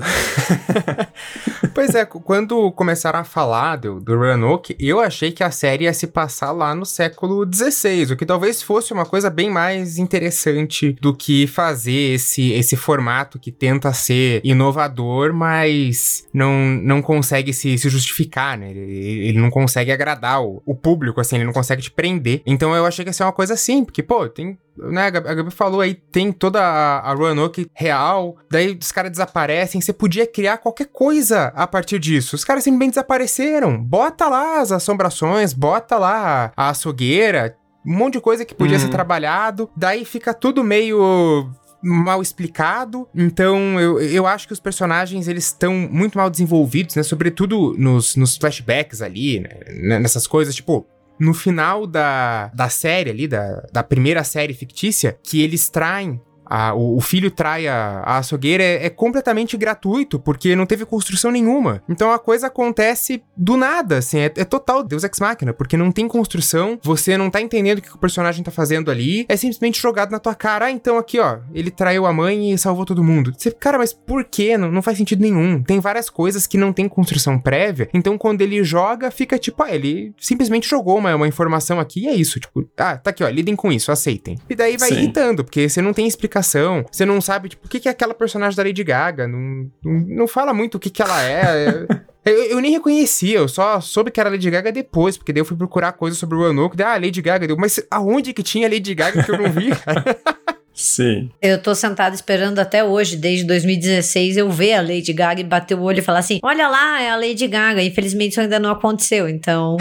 (laughs) pois é, quando começaram a falar do, do Roanoke, eu achei que a série ia se passar lá no século XVI, o que talvez fosse uma coisa bem mais interessante do que fazer esse, esse formato que tenta ser inovador, mas não, não consegue se, se justificar, né? Ele, ele não consegue agradar o, o público, assim, ele não consegue te prender. Então eu achei que ia ser uma coisa assim, porque, pô, tem né, a Gabi falou aí, tem toda a, a Roanoke real, daí os caras desaparecem, você podia criar qualquer coisa a partir disso. Os caras simplesmente desapareceram. Bota lá as assombrações, bota lá a açougueira, um monte de coisa que podia uhum. ser trabalhado, daí fica tudo meio mal explicado. Então, eu, eu acho que os personagens, eles estão muito mal desenvolvidos, né? Sobretudo nos, nos flashbacks ali, né? Nessas coisas, tipo, no final da, da série ali, da, da primeira série fictícia, que eles traem a, o, o, filho trai a, a açougueira é, é, completamente gratuito, porque não teve construção nenhuma. Então a coisa acontece do nada, assim, é, é total Deus Ex Machina, porque não tem construção, você não tá entendendo o que o personagem tá fazendo ali, é simplesmente jogado na tua cara. Ah, então aqui, ó, ele traiu a mãe e salvou todo mundo. Você, cara, mas por quê? Não, não faz sentido nenhum. Tem várias coisas que não tem construção prévia, então quando ele joga, fica tipo, ah, ele simplesmente jogou uma, uma informação aqui e é isso. Tipo, ah, tá aqui, ó, lidem com isso, aceitem. E daí vai Sim. irritando, porque você não tem explicação, você não sabe, tipo, o que, que é aquela personagem da Lady Gaga, não, não, não fala muito o que, que ela é. (laughs) Eu, eu, nem reconhecia, eu só soube que era Lady Gaga depois, porque daí eu fui procurar coisas sobre o Roanoke, daí, ah, Lady Gaga, deu, mas aonde que tinha Lady Gaga que eu não vi, cara? (laughs) Sim. Eu tô sentado esperando até hoje, desde 2016, eu ver a Lady Gaga e bater o olho e falar assim: olha lá, é a Lady Gaga. Infelizmente isso ainda não aconteceu, então.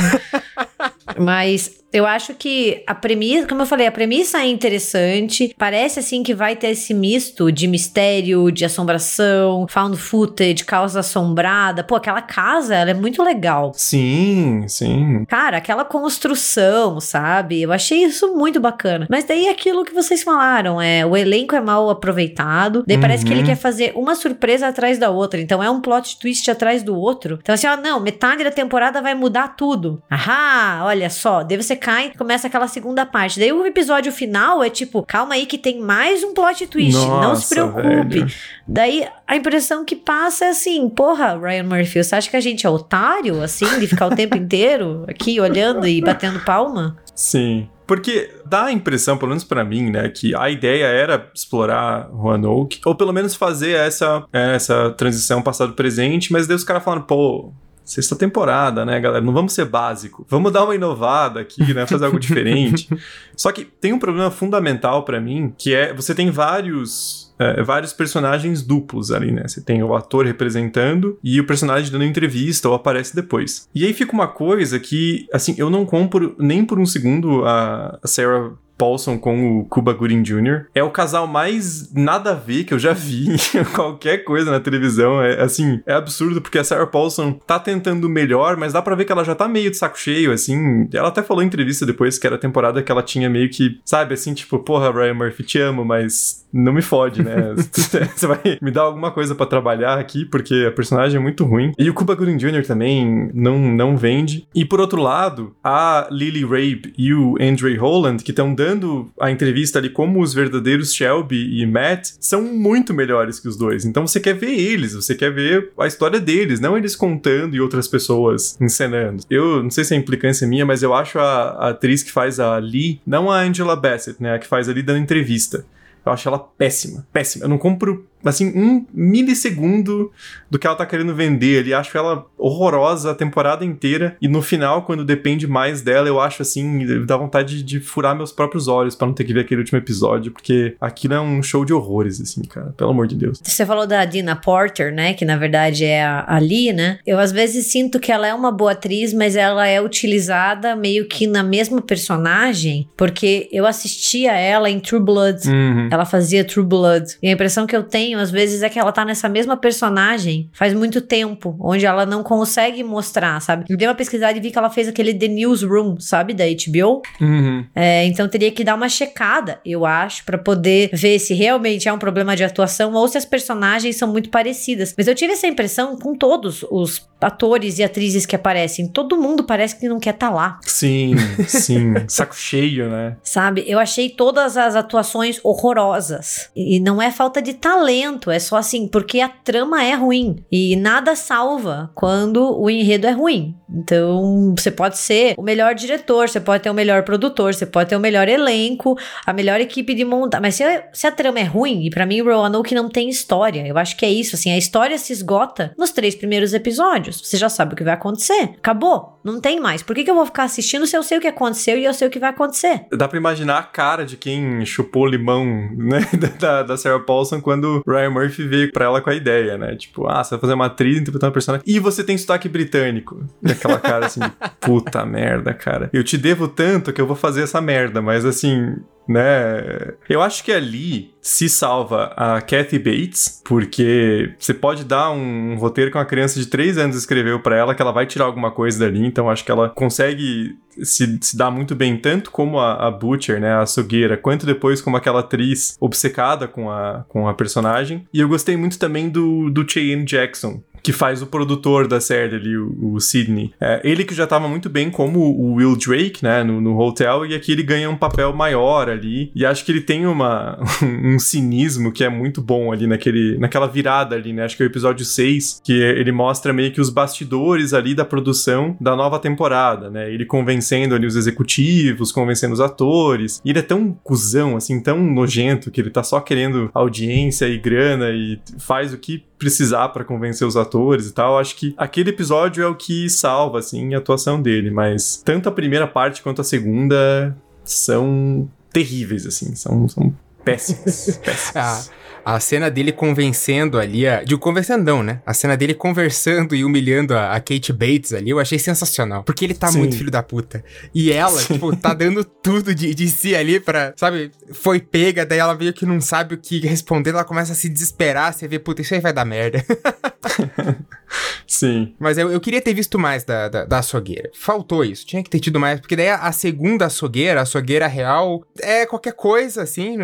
(laughs) Mas eu acho que a premissa, como eu falei, a premissa é interessante. Parece assim que vai ter esse misto de mistério, de assombração, found footage, causa assombrada. Pô, aquela casa, ela é muito legal. Sim, sim. Cara, aquela construção, sabe? Eu achei isso muito bacana. Mas daí é aquilo que vocês falaram, é o elenco é mal aproveitado. Daí uhum. parece que ele uhum. quer fazer uma surpresa atrás da outra. Então é um plot twist atrás do outro. Então assim, ó, não, metade da temporada vai mudar tudo. Ahá, olha só, deve ser cai, começa aquela segunda parte. Daí o episódio final é tipo, calma aí que tem mais um plot twist, Nossa, não se preocupe. Velho. Daí a impressão que passa é assim, porra, Ryan Murphy, você acha que a gente é otário, assim, de ficar o tempo inteiro aqui olhando e batendo palma? Sim. Porque dá a impressão, pelo menos para mim, né, que a ideia era explorar Roanoke, ou pelo menos fazer essa, essa transição passado-presente, mas daí os caras falaram, pô, sexta temporada, né, galera? Não vamos ser básico. Vamos dar uma inovada aqui, né? Fazer algo diferente. (laughs) Só que tem um problema fundamental para mim, que é você tem vários é, vários personagens duplos ali, né? Você tem o ator representando e o personagem dando entrevista ou aparece depois. E aí fica uma coisa que, assim, eu não compro nem por um segundo a Sarah Paulson com o Cuba Gooding Jr. É o casal mais nada a ver que eu já vi (laughs) em qualquer coisa na televisão. É assim, é absurdo porque a Sarah Paulson tá tentando melhor, mas dá para ver que ela já tá meio de saco cheio, assim. Ela até falou em entrevista depois que era a temporada que ela tinha meio que, sabe, assim, tipo, porra, Ryan Murphy, te amo, mas não me fode, né? (laughs) (laughs) Você vai me dar alguma coisa para trabalhar aqui, porque a personagem é muito ruim. E o Cuba Gooding Jr. também não, não vende. E por outro lado, a Lily Rabe e o Andre Holland, que estão dando a entrevista ali como os verdadeiros Shelby e Matt, são muito melhores que os dois. Então você quer ver eles, você quer ver a história deles, não eles contando e outras pessoas encenando. Eu não sei se é implicância minha, mas eu acho a, a atriz que faz a Lee, não a Angela Bassett, né? A que faz ali dando entrevista. Eu acho ela péssima, péssima. Eu não compro assim, um milissegundo do que ela tá querendo vender ali. Acho ela horrorosa a temporada inteira. E no final, quando depende mais dela, eu acho assim, dá vontade de, de furar meus próprios olhos para não ter que ver aquele último episódio, porque aquilo é um show de horrores, assim, cara. Pelo amor de Deus. Você falou da Dina Porter, né? Que na verdade é a, a Lee, né? Eu às vezes sinto que ela é uma boa atriz, mas ela é utilizada meio que na mesma personagem, porque eu assistia ela em True Blood. Uhum. Ela fazia True Blood. E a impressão que eu tenho às vezes, é que ela tá nessa mesma personagem faz muito tempo, onde ela não consegue mostrar, sabe? Eu dei uma pesquisada e vi que ela fez aquele The Newsroom, sabe? Da HBO. Uhum. É, então teria que dar uma checada, eu acho, para poder ver se realmente é um problema de atuação ou se as personagens são muito parecidas. Mas eu tive essa impressão com todos os atores e atrizes que aparecem. Todo mundo parece que não quer estar tá lá. Sim, (laughs) sim. Saco cheio, né? Sabe? Eu achei todas as atuações horrorosas. E não é falta de talento é só assim, porque a trama é ruim e nada salva quando o enredo é ruim. Então, você pode ser o melhor diretor, você pode ter o melhor produtor, você pode ter o melhor elenco, a melhor equipe de montar, mas se a, se a trama é ruim, e para mim Roanoke não tem história, eu acho que é isso, assim, a história se esgota nos três primeiros episódios. Você já sabe o que vai acontecer. Acabou, não tem mais. Por que, que eu vou ficar assistindo se eu sei o que aconteceu e eu sei o que vai acontecer? Dá pra imaginar a cara de quem chupou limão, né, (laughs) da, da Sarah Paulson quando Ryan Murphy veio pra ela com a ideia, né? Tipo, ah, você vai fazer uma atriz interpretando uma personagem. E você tem sotaque britânico. E aquela cara assim, (laughs) puta merda, cara. Eu te devo tanto que eu vou fazer essa merda, mas assim, né? Eu acho que ali se salva a Kathy Bates, porque você pode dar um, roteiro que uma criança de 3 anos escreveu para ela, que ela vai tirar alguma coisa dali, então acho que ela consegue se, se dar muito bem, tanto como a, a Butcher, né, a açougueira, quanto depois como aquela atriz obcecada com a, com a personagem. E eu gostei muito também do, do Cheyenne Jackson, que faz o produtor da série ali, o, o Sidney. É, ele que já estava muito bem como o Will Drake, né, no, no, Hotel, e aqui ele ganha um papel maior ali, e acho que ele tem uma, (laughs) um cinismo que é muito bom ali naquele, naquela virada ali, né, acho que é o episódio 6, que ele mostra meio que os bastidores ali da produção da nova temporada, né, ele convencendo ali os executivos, convencendo os atores, e ele é tão cuzão, assim, tão nojento, que ele tá só querendo audiência e grana e faz o que precisar para convencer os atores e tal. Acho que aquele episódio é o que salva, assim, a atuação dele. Mas tanto a primeira parte quanto a segunda são terríveis, assim. São, são péssimos. (laughs) péssimos. ah. A cena dele convencendo ali, a, de conversando não, né? A cena dele conversando e humilhando a, a Kate Bates ali, eu achei sensacional. Porque ele tá Sim. muito filho da puta. E ela, Sim. tipo, tá dando tudo de, de si ali pra, sabe? Foi pega, daí ela meio que não sabe o que responder, ela começa a se desesperar, você vê, puta, isso aí vai dar merda. (laughs) (laughs) Sim. Mas eu, eu queria ter visto mais da, da, da, açougueira. Faltou isso. Tinha que ter tido mais. Porque daí a, a segunda açougueira, a açougueira real, é qualquer coisa, assim.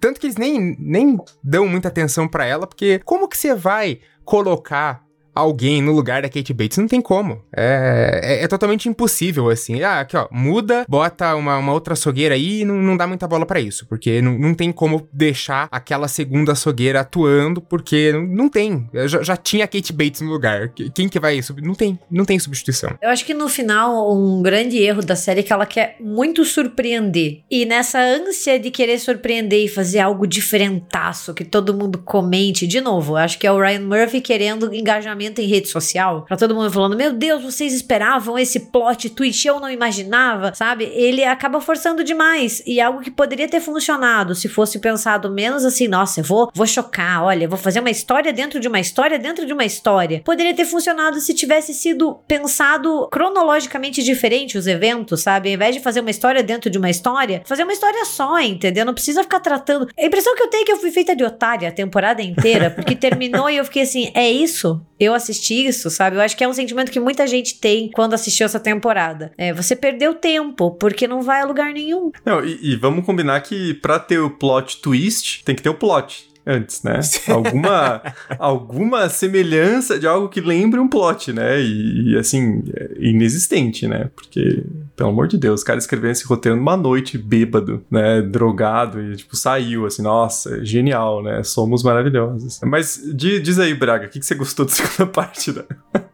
Tanto que eles nem, nem dão muita atenção para ela. Porque como que você vai colocar alguém no lugar da Kate Bates. Não tem como. É, é, é, totalmente impossível, assim. Ah, aqui, ó, muda, bota uma, uma outra açougueira aí e não, não dá muita bola para isso. Porque não, não tem como deixar aquela segunda açougueira atuando, porque não, não tem. Já, já, tinha a Kate Bates no lugar. Quem que vai? Não tem. Não tem substituição. Eu acho que no final, um grande erro da série é que ela quer muito surpreender. E nessa ânsia de querer surpreender e fazer algo diferentaço, que todo mundo comente, de novo, acho que é o Ryan Murphy querendo engajamento em rede social, pra todo mundo falando: Meu Deus, vocês esperavam esse plot twist, eu não imaginava, sabe? Ele acaba forçando demais. E algo que poderia ter funcionado se fosse pensado menos assim: Nossa, eu vou, vou chocar, olha, vou fazer uma história dentro de uma história dentro de uma história. Poderia ter funcionado se tivesse sido pensado cronologicamente diferente os eventos, sabe? Ao invés de fazer uma história dentro de uma história, fazer uma história só, entendeu? Não precisa ficar tratando. A impressão que eu tenho é que eu fui feita de otária a temporada inteira, porque terminou e eu fiquei assim: É isso? Eu assistir isso, sabe? Eu acho que é um sentimento que muita gente tem quando assistiu essa temporada. É, você perdeu tempo, porque não vai a lugar nenhum. Não, e, e vamos combinar que pra ter o plot twist, tem que ter o plot antes, né? (laughs) Alguma, alguma semelhança de algo que lembre um plot, né? E, e, assim, é inexistente, né? Porque, pelo amor de Deus, o cara escreveu esse roteiro numa noite bêbado, né? Drogado e, tipo, saiu, assim, nossa, genial, né? Somos maravilhosos. Mas diz aí, Braga, o que, que você gostou da (laughs) segunda parte da,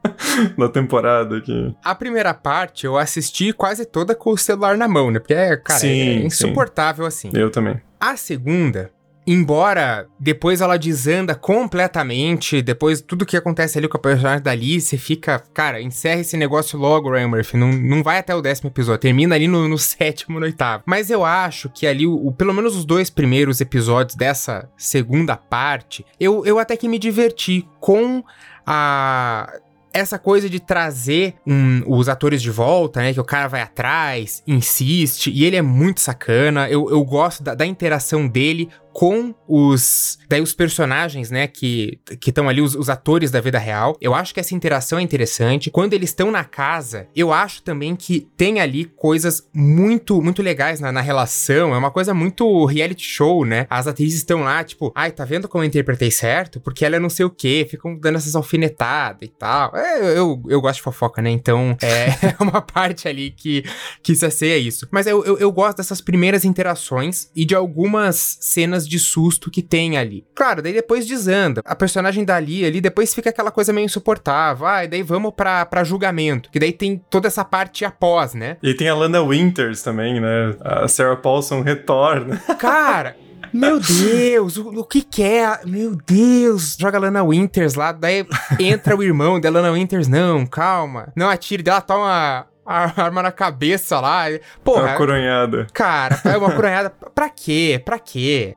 (laughs) da temporada aqui? A primeira parte eu assisti quase toda com o celular na mão, né? Porque, cara, sim, é insuportável sim. assim. Eu também. A segunda, Embora depois ela desanda completamente, depois tudo que acontece ali com a personagem da Alice, fica, cara, encerra esse negócio logo, Ryan Murphy, não, não vai até o décimo episódio, termina ali no, no sétimo, no oitavo. Mas eu acho que ali, o, pelo menos os dois primeiros episódios dessa segunda parte, eu, eu até que me diverti com a essa coisa de trazer um, os atores de volta, né? Que o cara vai atrás, insiste, e ele é muito sacana. Eu, eu gosto da, da interação dele com os daí os personagens, né, que que estão ali os, os, atores da vida real. Eu acho que essa interação é interessante. Quando eles estão na casa, eu acho também que tem ali coisas muito muito legais na, na relação. É uma coisa muito reality show, né? As atrizes estão lá, tipo, ai, tá vendo como eu interpretei certo? Porque ela é não sei o quê, ficam dando essas alfinetadas e tal. É, eu, eu, gosto de fofoca, né? Então é (laughs) uma parte ali que que se asseia isso. Mas eu, eu, eu gosto dessas primeiras interações e de algumas cenas cenas de susto que tem ali. Claro, daí depois desanda. A personagem dali ali depois fica aquela coisa meio insuportável. Ah, e daí vamos pra, pra julgamento. Que daí tem toda essa parte após, né? E tem a Lana Winters também, né? A Sarah Paulson retorna. (laughs) Cara, meu Deus, o, o, que que é? Meu Deus, joga Lana Winters lá, daí entra o irmão da Lana Winters, não, calma. Não atire, dela toma a arma na cabeça lá. Porra. Uma coronhada. Cara, é uma coronhada. pra quê? Pra quê?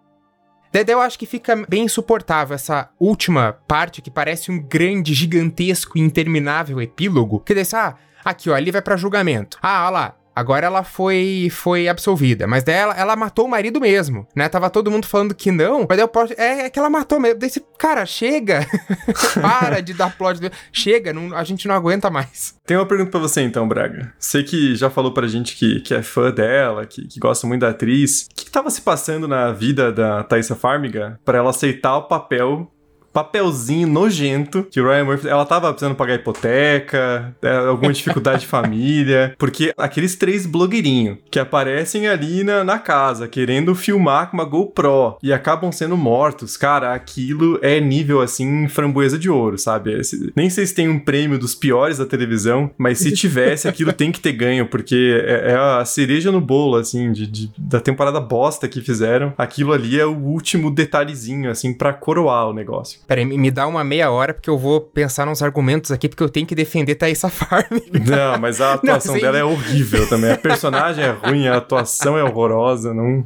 Dedé, eu acho que fica bem insuportável essa última parte que parece um grande, gigantesco e interminável epílogo. Que desse, ah, aqui ó, ali vai para julgamento. Ah, olha lá, Agora ela foi foi absolvida, mas daí ela, ela matou o marido mesmo, né? Tava todo mundo falando que não, mas daí eu posso, é, é que ela matou mesmo. Desse cara, chega. (laughs) Para de dar plot. Chega, não, a gente não aguenta mais. Tem uma pergunta pra você então, Braga. Sei que já falou pra gente que, que é fã dela, que, que gosta muito da atriz. O que, que tava se passando na vida da Thaisa Farmiga para ela aceitar o papel papelzinho nojento que Ryan Murphy. Ela tava precisando pagar hipoteca, é, alguma dificuldade de família. Porque aqueles três blogueirinhos que aparecem ali na, na casa querendo filmar com uma GoPro e acabam sendo mortos, cara, aquilo é nível assim, framboesa de ouro, sabe? Nem sei se tem um prêmio dos piores da televisão, mas se tivesse, aquilo tem que ter ganho, porque é, é a cereja no bolo, assim, de, de, da temporada bosta que fizeram. Aquilo ali é o último detalhezinho, assim, para coroar o negócio. Peraí, me dá uma meia hora, porque eu vou pensar nos argumentos aqui, porque eu tenho que defender Thaisa Farm. (laughs) Não, mas a atuação não, dela é horrível também. A personagem é ruim, a atuação é horrorosa, não.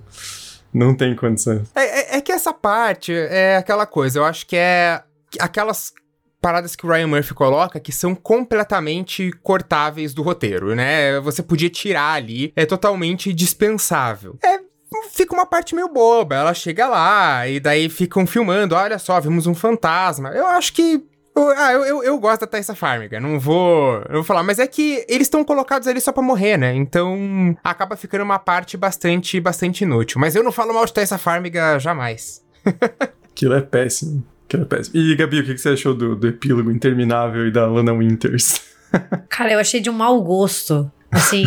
Não tem condição. É, é, é que essa parte é aquela coisa, eu acho que é aquelas paradas que o Ryan Murphy coloca que são completamente cortáveis do roteiro, né? Você podia tirar ali, é totalmente dispensável. É fica uma parte meio boba. Ela chega lá e daí ficam filmando. Olha só, vimos um fantasma. Eu acho que. ah, eu, eu, eu, gosto da Tessa Farmiga, não vou, não vou falar, mas é que eles estão colocados ali só pra morrer, né? Então acaba ficando uma parte bastante, bastante inútil. Mas eu não falo mal de Tessa Farmiga jamais. (laughs) Aquilo é péssimo. Aquilo é péssimo. E Gabi, o que você achou do, do epílogo interminável e da Lana Winters? (laughs) Cara, eu achei de um mau gosto. Assim,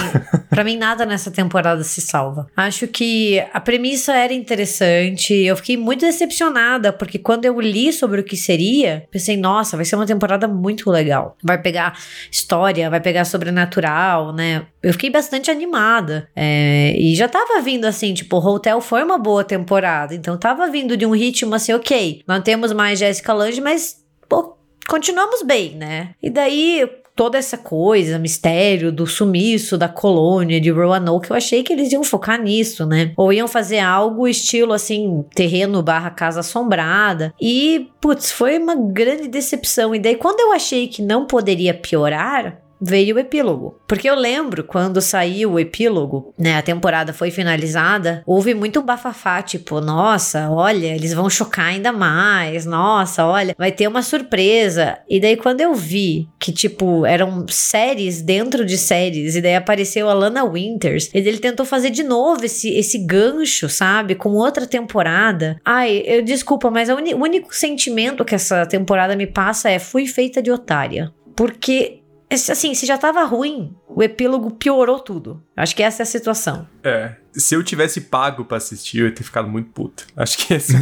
para mim nada nessa temporada se salva. Acho que a premissa era interessante. Eu fiquei muito decepcionada porque quando eu li sobre o que seria, pensei, nossa, vai ser uma temporada muito legal. Vai pegar história, vai pegar sobrenatural, né? Eu fiquei bastante animada. É, e já tava vindo assim, tipo, o Hotel foi uma boa temporada. Então tava vindo de um ritmo assim, ok, não temos mais Jessica Lange, mas pô, continuamos bem, né? E daí toda essa coisa, mistério do sumiço da colônia de Roanoke, eu achei que eles iam focar nisso, né? Ou iam fazer algo estilo assim, terreno barra casa assombrada. E, putz, foi uma grande decepção. E daí, quando eu achei que não poderia piorar, veio o epílogo. Porque eu lembro quando saiu o epílogo, né, a temporada foi finalizada, houve muito bafafá, tipo, nossa, olha, eles vão chocar ainda mais, nossa, olha, vai ter uma surpresa. E daí quando eu vi que, tipo, eram séries dentro de séries, e daí apareceu a Lana Winters, e ele tentou fazer de novo esse, esse gancho, sabe, com outra temporada. Ai, eu desculpa, mas o único sentimento que essa temporada me passa é fui feita de otária. Porque assim, se já tava ruim, o epílogo piorou tudo. Acho que essa é a situação. É. Se eu tivesse pago para assistir, eu ia ter ficado muito puto. Acho que essa é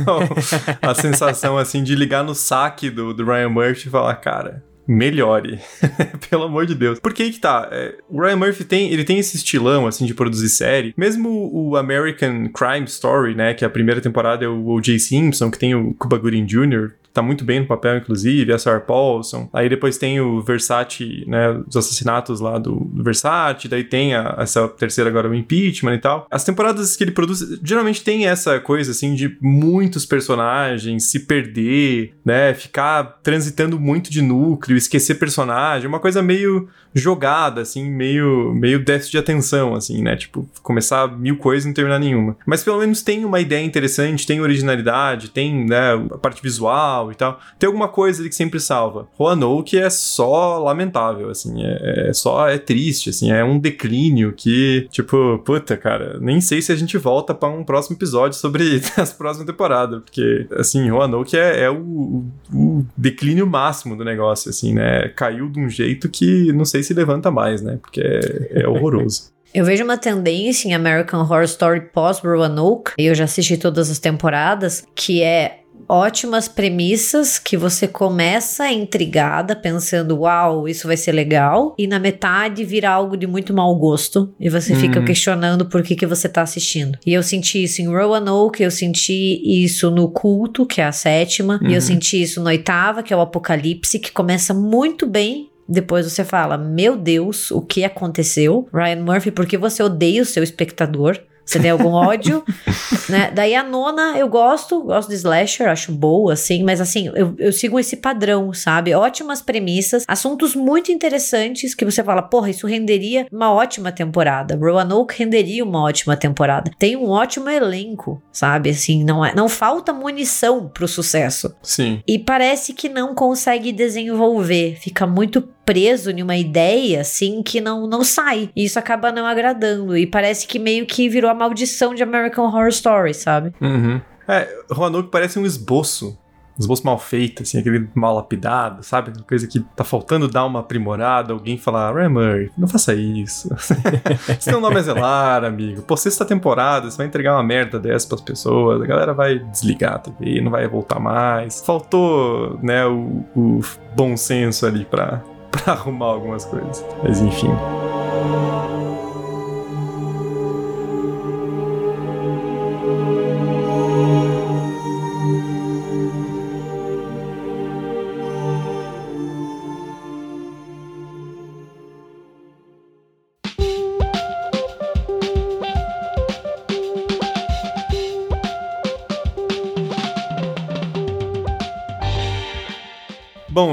(laughs) a sensação, assim, de ligar no saque do, do Ryan Murphy e falar, cara, melhore. (laughs) Pelo amor de Deus. Porque aí que tá, é, o Ryan Murphy tem, ele tem esse estilão, assim, de produzir série. Mesmo o American Crime Story, né, que a primeira temporada é o O.J. Simpson, que tem o Cuba Gooding Jr., tá muito bem no papel, inclusive, a Sarah Paulson. Aí depois tem o Versace, né, os assassinatos lá do, do Versace, daí tem a, essa terceira agora, o impeachment e tal. As temporadas que ele produz, geralmente tem essa coisa, assim, de muitos personagens se perder, né, ficar transitando muito de núcleo, esquecer personagem, uma coisa meio jogada, assim, meio, meio déficit de atenção, assim, né, tipo, começar mil coisas e não terminar nenhuma. Mas pelo menos tem uma ideia interessante, tem originalidade, tem, né, a parte visual, e tal. Tem alguma coisa ali que sempre salva. Roanoke é só lamentável, assim, é, é, só, é triste, assim, é um declínio que, tipo, puta, cara, nem sei se a gente volta para um próximo episódio sobre (laughs) as próximas temporadas, porque, assim, Roanoke é, é o, o, declínio máximo do negócio, assim, né? Caiu de um jeito que não sei se levanta mais, né? Porque é, é horroroso. (laughs) Eu vejo uma tendência em American Horror Story pós-Roanoke, e eu já assisti todas as temporadas, que é ótimas premissas que você começa intrigada, pensando, uau, isso vai ser legal, e na metade vira algo de muito mau gosto, e você fica uhum. questionando por que, que você tá assistindo. E eu senti isso em Roanoke, eu senti isso no Culto, que é a sétima, uhum. e eu uhum. senti isso no oitava, que é o Apocalipse, que começa muito bem, depois você fala: Meu Deus, o que aconteceu? Ryan Murphy, por que você odeia o seu espectador? Você tem algum ódio? (laughs) né? Daí a nona eu gosto, gosto de slasher, acho boa, assim, mas assim, eu, eu sigo esse padrão, sabe? Ótimas premissas, assuntos muito interessantes que você fala, porra, isso renderia uma ótima temporada. Roanoke renderia uma ótima temporada. Tem um ótimo elenco, sabe? Assim, não, é, não falta munição pro sucesso. Sim. E parece que não consegue desenvolver, fica muito preso em uma ideia assim que não não sai. E isso acaba não agradando e parece que meio que virou a maldição de American Horror Story, sabe? Uhum. É, Roanoke parece um esboço. Um esboço mal feito, assim, aquele mal lapidado, sabe? Uma coisa que tá faltando dar uma aprimorada, alguém falar, Ray Murray, não faça isso. (laughs) Seu nome é Zelar, amigo. Pô, sexta temporada, você vai entregar uma merda dessa pras pessoas, a galera vai desligar a TV, não vai voltar mais. Faltou, né, o, o bom senso ali pra, (laughs) pra arrumar algumas coisas. Mas enfim.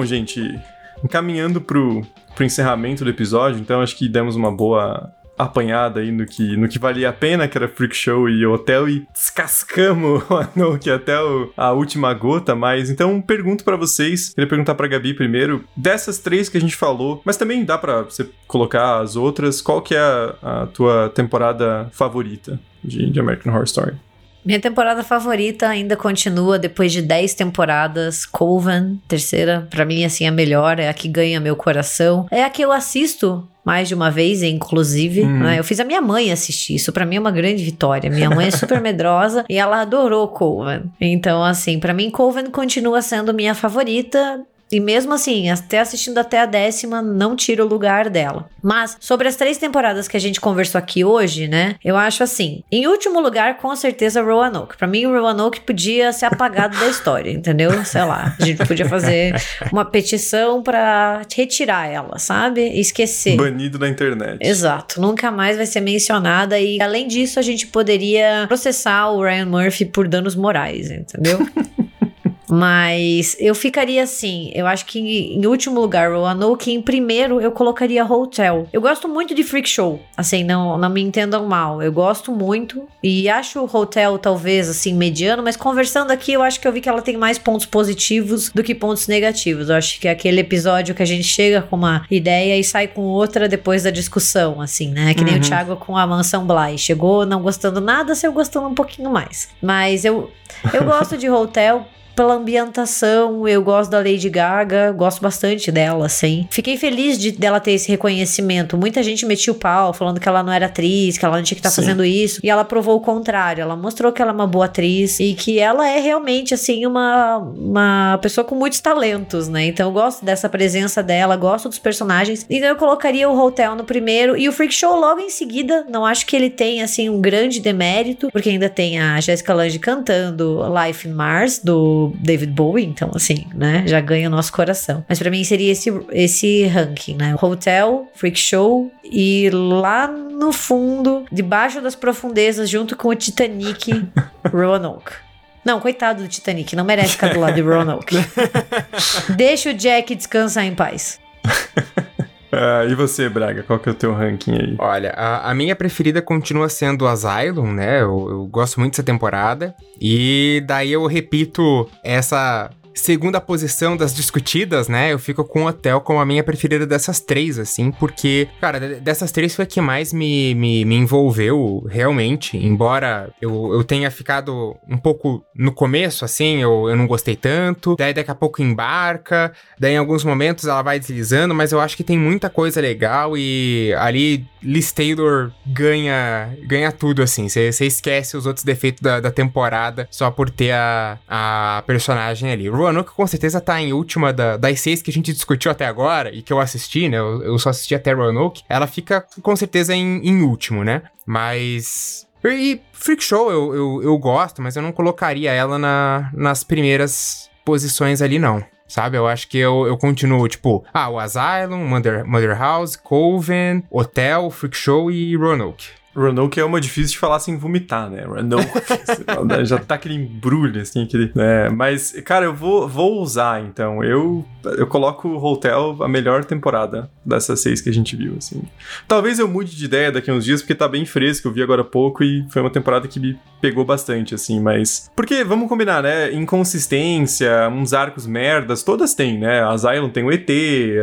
Gente, encaminhando pro, pro encerramento do episódio, então acho que demos uma boa apanhada aí no que, no que valia a pena, que era Freak Show e Hotel, e descascamos (laughs) o Anouk até o, a última gota, mas então pergunto para vocês, queria perguntar pra Gabi primeiro, dessas três que a gente falou, mas também dá para você colocar as outras, qual que é a, a tua temporada favorita de, de American Horror Story? Minha temporada favorita ainda continua depois de 10 temporadas. Coven, terceira, para mim assim a melhor, é a que ganha meu coração. É a que eu assisto mais de uma vez, inclusive. Uhum. Né? Eu fiz a minha mãe assistir. Isso para mim é uma grande vitória. Minha mãe é super (laughs) medrosa e ela adorou Coven. Então, assim, para mim Coven continua sendo minha favorita. E mesmo assim, até assistindo até a décima, não tira o lugar dela. Mas, sobre as três temporadas que a gente conversou aqui hoje, né? Eu acho assim: em último lugar, com certeza, Roanoke. Pra mim, Roanoke podia ser apagado da história, entendeu? Sei lá. A gente podia fazer uma petição pra retirar ela, sabe? E esquecer. Banido na internet. Exato, nunca mais vai ser mencionada e além disso a gente poderia processar o Ryan Murphy por danos morais, entendeu? (laughs) Mas eu ficaria assim, eu acho que em último lugar Roanoke, em primeiro eu colocaria Hotel. Eu gosto muito de Freak Show, assim, não, não me entendam mal, eu gosto muito e acho o Hotel talvez assim mediano, mas conversando aqui eu acho que eu vi que ela tem mais pontos positivos do que pontos negativos. Eu acho que é aquele episódio que a gente chega com uma ideia e sai com outra depois da discussão, assim, né? Que nem Uhum. o Thiago com a Mansão Bly. Chegou não gostando nada, saiu gostando um pouquinho mais. Mas eu, eu gosto de Hotel pela ambientação, eu gosto da Lady Gaga, gosto bastante dela, assim. Fiquei feliz de dela ter esse reconhecimento. Muita gente metia o pau, falando que ela não era atriz, que ela não tinha que estar Sim. fazendo isso. E ela provou o contrário. Ela mostrou que ela é uma boa atriz e que ela é realmente, assim, uma, uma pessoa com muitos talentos, né? Então eu gosto dessa presença dela, gosto dos personagens. Então eu colocaria o Hotel no primeiro e o Freak Show logo em seguida. Não acho que ele tenha, assim, um grande demérito, porque ainda tem a Jessica Lange cantando Life in Mars, do David Bowie. Então, assim, né? Já ganha o nosso coração. Mas pra mim seria esse, esse ranking, né? Hotel, Freak Show e lá no fundo, debaixo das profundezas, junto com o Titanic, (laughs) Roanoke. Não, coitado do Titanic, não merece ficar do lado de Roanoke. (laughs) Deixa o Jack descansar em paz. (laughs) Ah, e você, Braga, qual que é o teu ranking aí? Olha, a, a minha preferida continua sendo Asylum, né? Eu, eu gosto muito dessa temporada. E daí eu repito essa segunda posição das discutidas, né? Eu fico com o Hotel como a minha preferida dessas três, assim, porque, cara, de- dessas três foi a que mais me, me, me envolveu, realmente. Embora eu, eu tenha ficado um pouco no começo, assim, eu, eu não gostei tanto. Daí daqui a pouco embarca. Daí em alguns momentos ela vai deslizando, mas eu acho que tem muita coisa legal e ali Liz Taylor ganha, ganha tudo, assim. Você esquece os outros defeitos da, da temporada só por ter a, a personagem ali. Roanoke com certeza tá em última da- das seis que a gente discutiu até agora e que eu assisti, né? Eu, eu só assisti até Roanoke. Ela fica com certeza em, em último, né? Mas. E Freak Show eu, eu, eu gosto, mas eu não colocaria ela na, nas primeiras posições ali, não. Sabe? Eu acho que eu, eu continuo, tipo, ah, o Asylum, Mother, Mother House, Coven, Hotel, Freak Show e Roanoke. Roanoke é uma difícil de falar sem vomitar, né? Roanoke. (laughs) já tá aquele embrulho, assim, aquele. Né? Mas, cara, eu vou, vou usar, então. Eu, eu coloco o Hotel a melhor temporada dessas seis que a gente viu, assim. Talvez eu mude de ideia daqui a uns dias, porque tá bem fresco, eu vi agora há pouco e foi uma temporada que me pegou bastante, assim, mas. Porque, vamos combinar, né? Inconsistência, uns arcos merdas, todas têm, né? A Asylum tem o ET,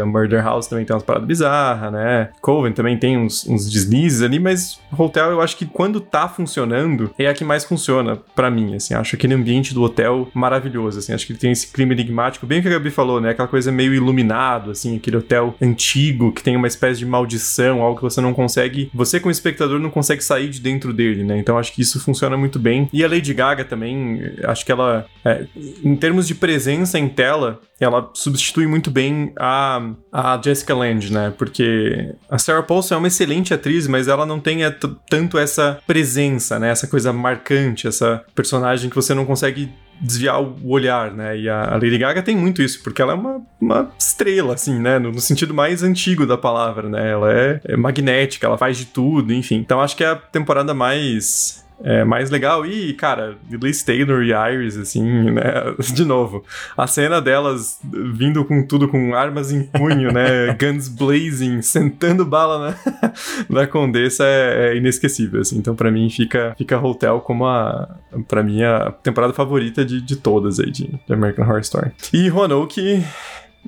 a Murder House também tem umas paradas bizarras, né? Coven também tem uns, uns deslizes ali, mas Hotel eu acho que quando tá funcionando é a que mais funciona para mim, assim. Acho aquele ambiente do hotel maravilhoso, assim. Acho que ele tem esse clima enigmático, bem o que a Gabi falou, né? Aquela coisa meio iluminado, assim, aquele hotel antigo que tem uma espécie de maldição, algo que você não consegue. Você, como espectador, não consegue sair de dentro dele, né? Então acho que isso funciona muito bem. E a Lady Gaga também, acho que ela, é, em termos de presença em tela, ela substitui muito bem a, a Jessica Lange, né? Porque a Sarah Paulson é uma excelente atriz, mas ela não tem tanto essa presença, né? Essa coisa marcante, essa personagem que você não consegue desviar o olhar, né? E a Lady Gaga tem muito isso, porque ela é uma, uma estrela, assim, né? No, no sentido mais antigo da palavra, né? Ela é, é magnética, ela faz de tudo, enfim. Então acho que é a temporada mais é, mais legal. E, cara, Liz Taylor e Iris, assim, né? (laughs) De novo, a cena delas vindo com tudo, com armas em punho, né? (laughs) Guns blazing, sentando bala na, (laughs) na Condessa é, é inesquecível, assim. Então, para mim, fica, fica Hotel como a, para mim, a temporada favorita de, de todas aí, de, de American Horror Story. E Roanoke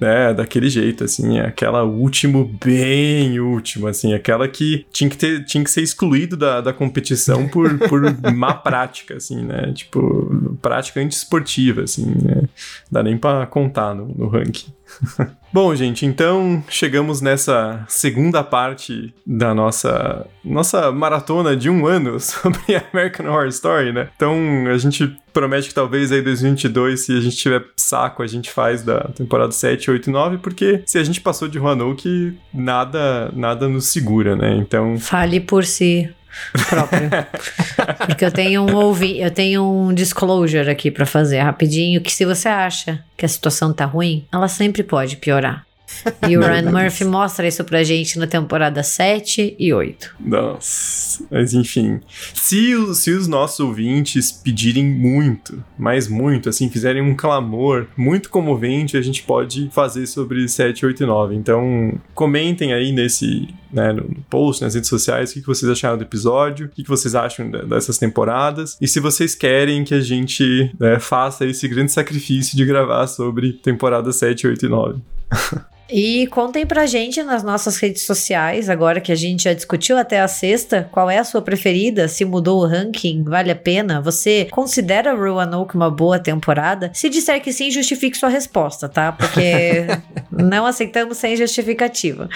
né, daquele jeito, assim, aquela último bem último, assim, aquela que tinha que, ter, tinha que ser excluído da, da competição (laughs) por, por má prática, assim, né, tipo, prática antiesportiva, assim, né, dá nem pra contar no, no ranking. (laughs) Bom, gente, então chegamos nessa segunda parte da nossa nossa maratona de um ano (laughs) sobre American Horror Story, né? Então a gente promete que talvez aí 2022, se a gente tiver saco, a gente faz da temporada 7, 8 e 9, porque se a gente passou de Roanoke, nada, nada nos segura, né? Então. Fale por si próprio. Porque eu tenho um ouvi, eu tenho um disclosure aqui para fazer rapidinho, que se você acha que a situação tá ruim, ela sempre pode piorar. E o Ryan Murphy mostra isso pra gente na temporada 7 e 8. Nossa, mas enfim. Se, se os nossos ouvintes pedirem muito, mas muito, assim, fizerem um clamor muito comovente, a gente pode fazer sobre 7, 8 e 9. Então, comentem aí nesse, né, no post, nas redes sociais, o que vocês acharam do episódio, o que vocês acham dessas temporadas, e se vocês querem que a gente né, faça esse grande sacrifício de gravar sobre temporada 7, 8 e 9. (laughs) E contem pra gente nas nossas redes sociais, agora que a gente já discutiu até a sexta, qual é a sua preferida, se mudou o ranking, vale a pena? Você considera Roanoke uma boa temporada? Se disser que sim, justifique sua resposta, tá? Porque (laughs) não aceitamos sem justificativa.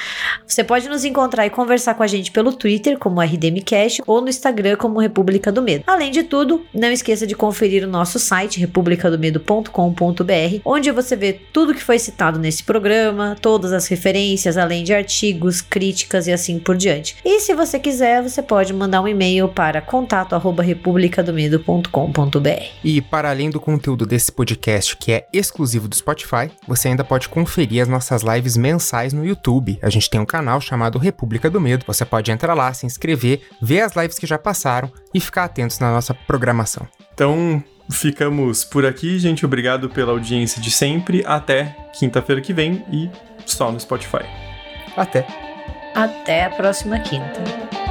Você pode nos encontrar e conversar com a gente pelo Twitter, como RDMcast, ou no Instagram, como República do Medo. Além de tudo, não esqueça de conferir o nosso site, republicadomedo.com.br, onde você vê tudo que foi citado nesse programa, todas as referências, além de artigos, críticas e assim por diante. E se você quiser, você pode mandar um e-mail para contato@republicadomedo.com.br. E para além do conteúdo desse podcast que é exclusivo do Spotify, você ainda pode conferir as nossas lives mensais no YouTube. A gente tem um canal chamado República do Medo. Você pode entrar lá, se inscrever, ver as lives que já passaram e ficar atentos na nossa programação. Então, ficamos por aqui, gente. Obrigado pela audiência de sempre. Até quinta-feira que vem e só no Spotify. Até. Até a próxima quinta.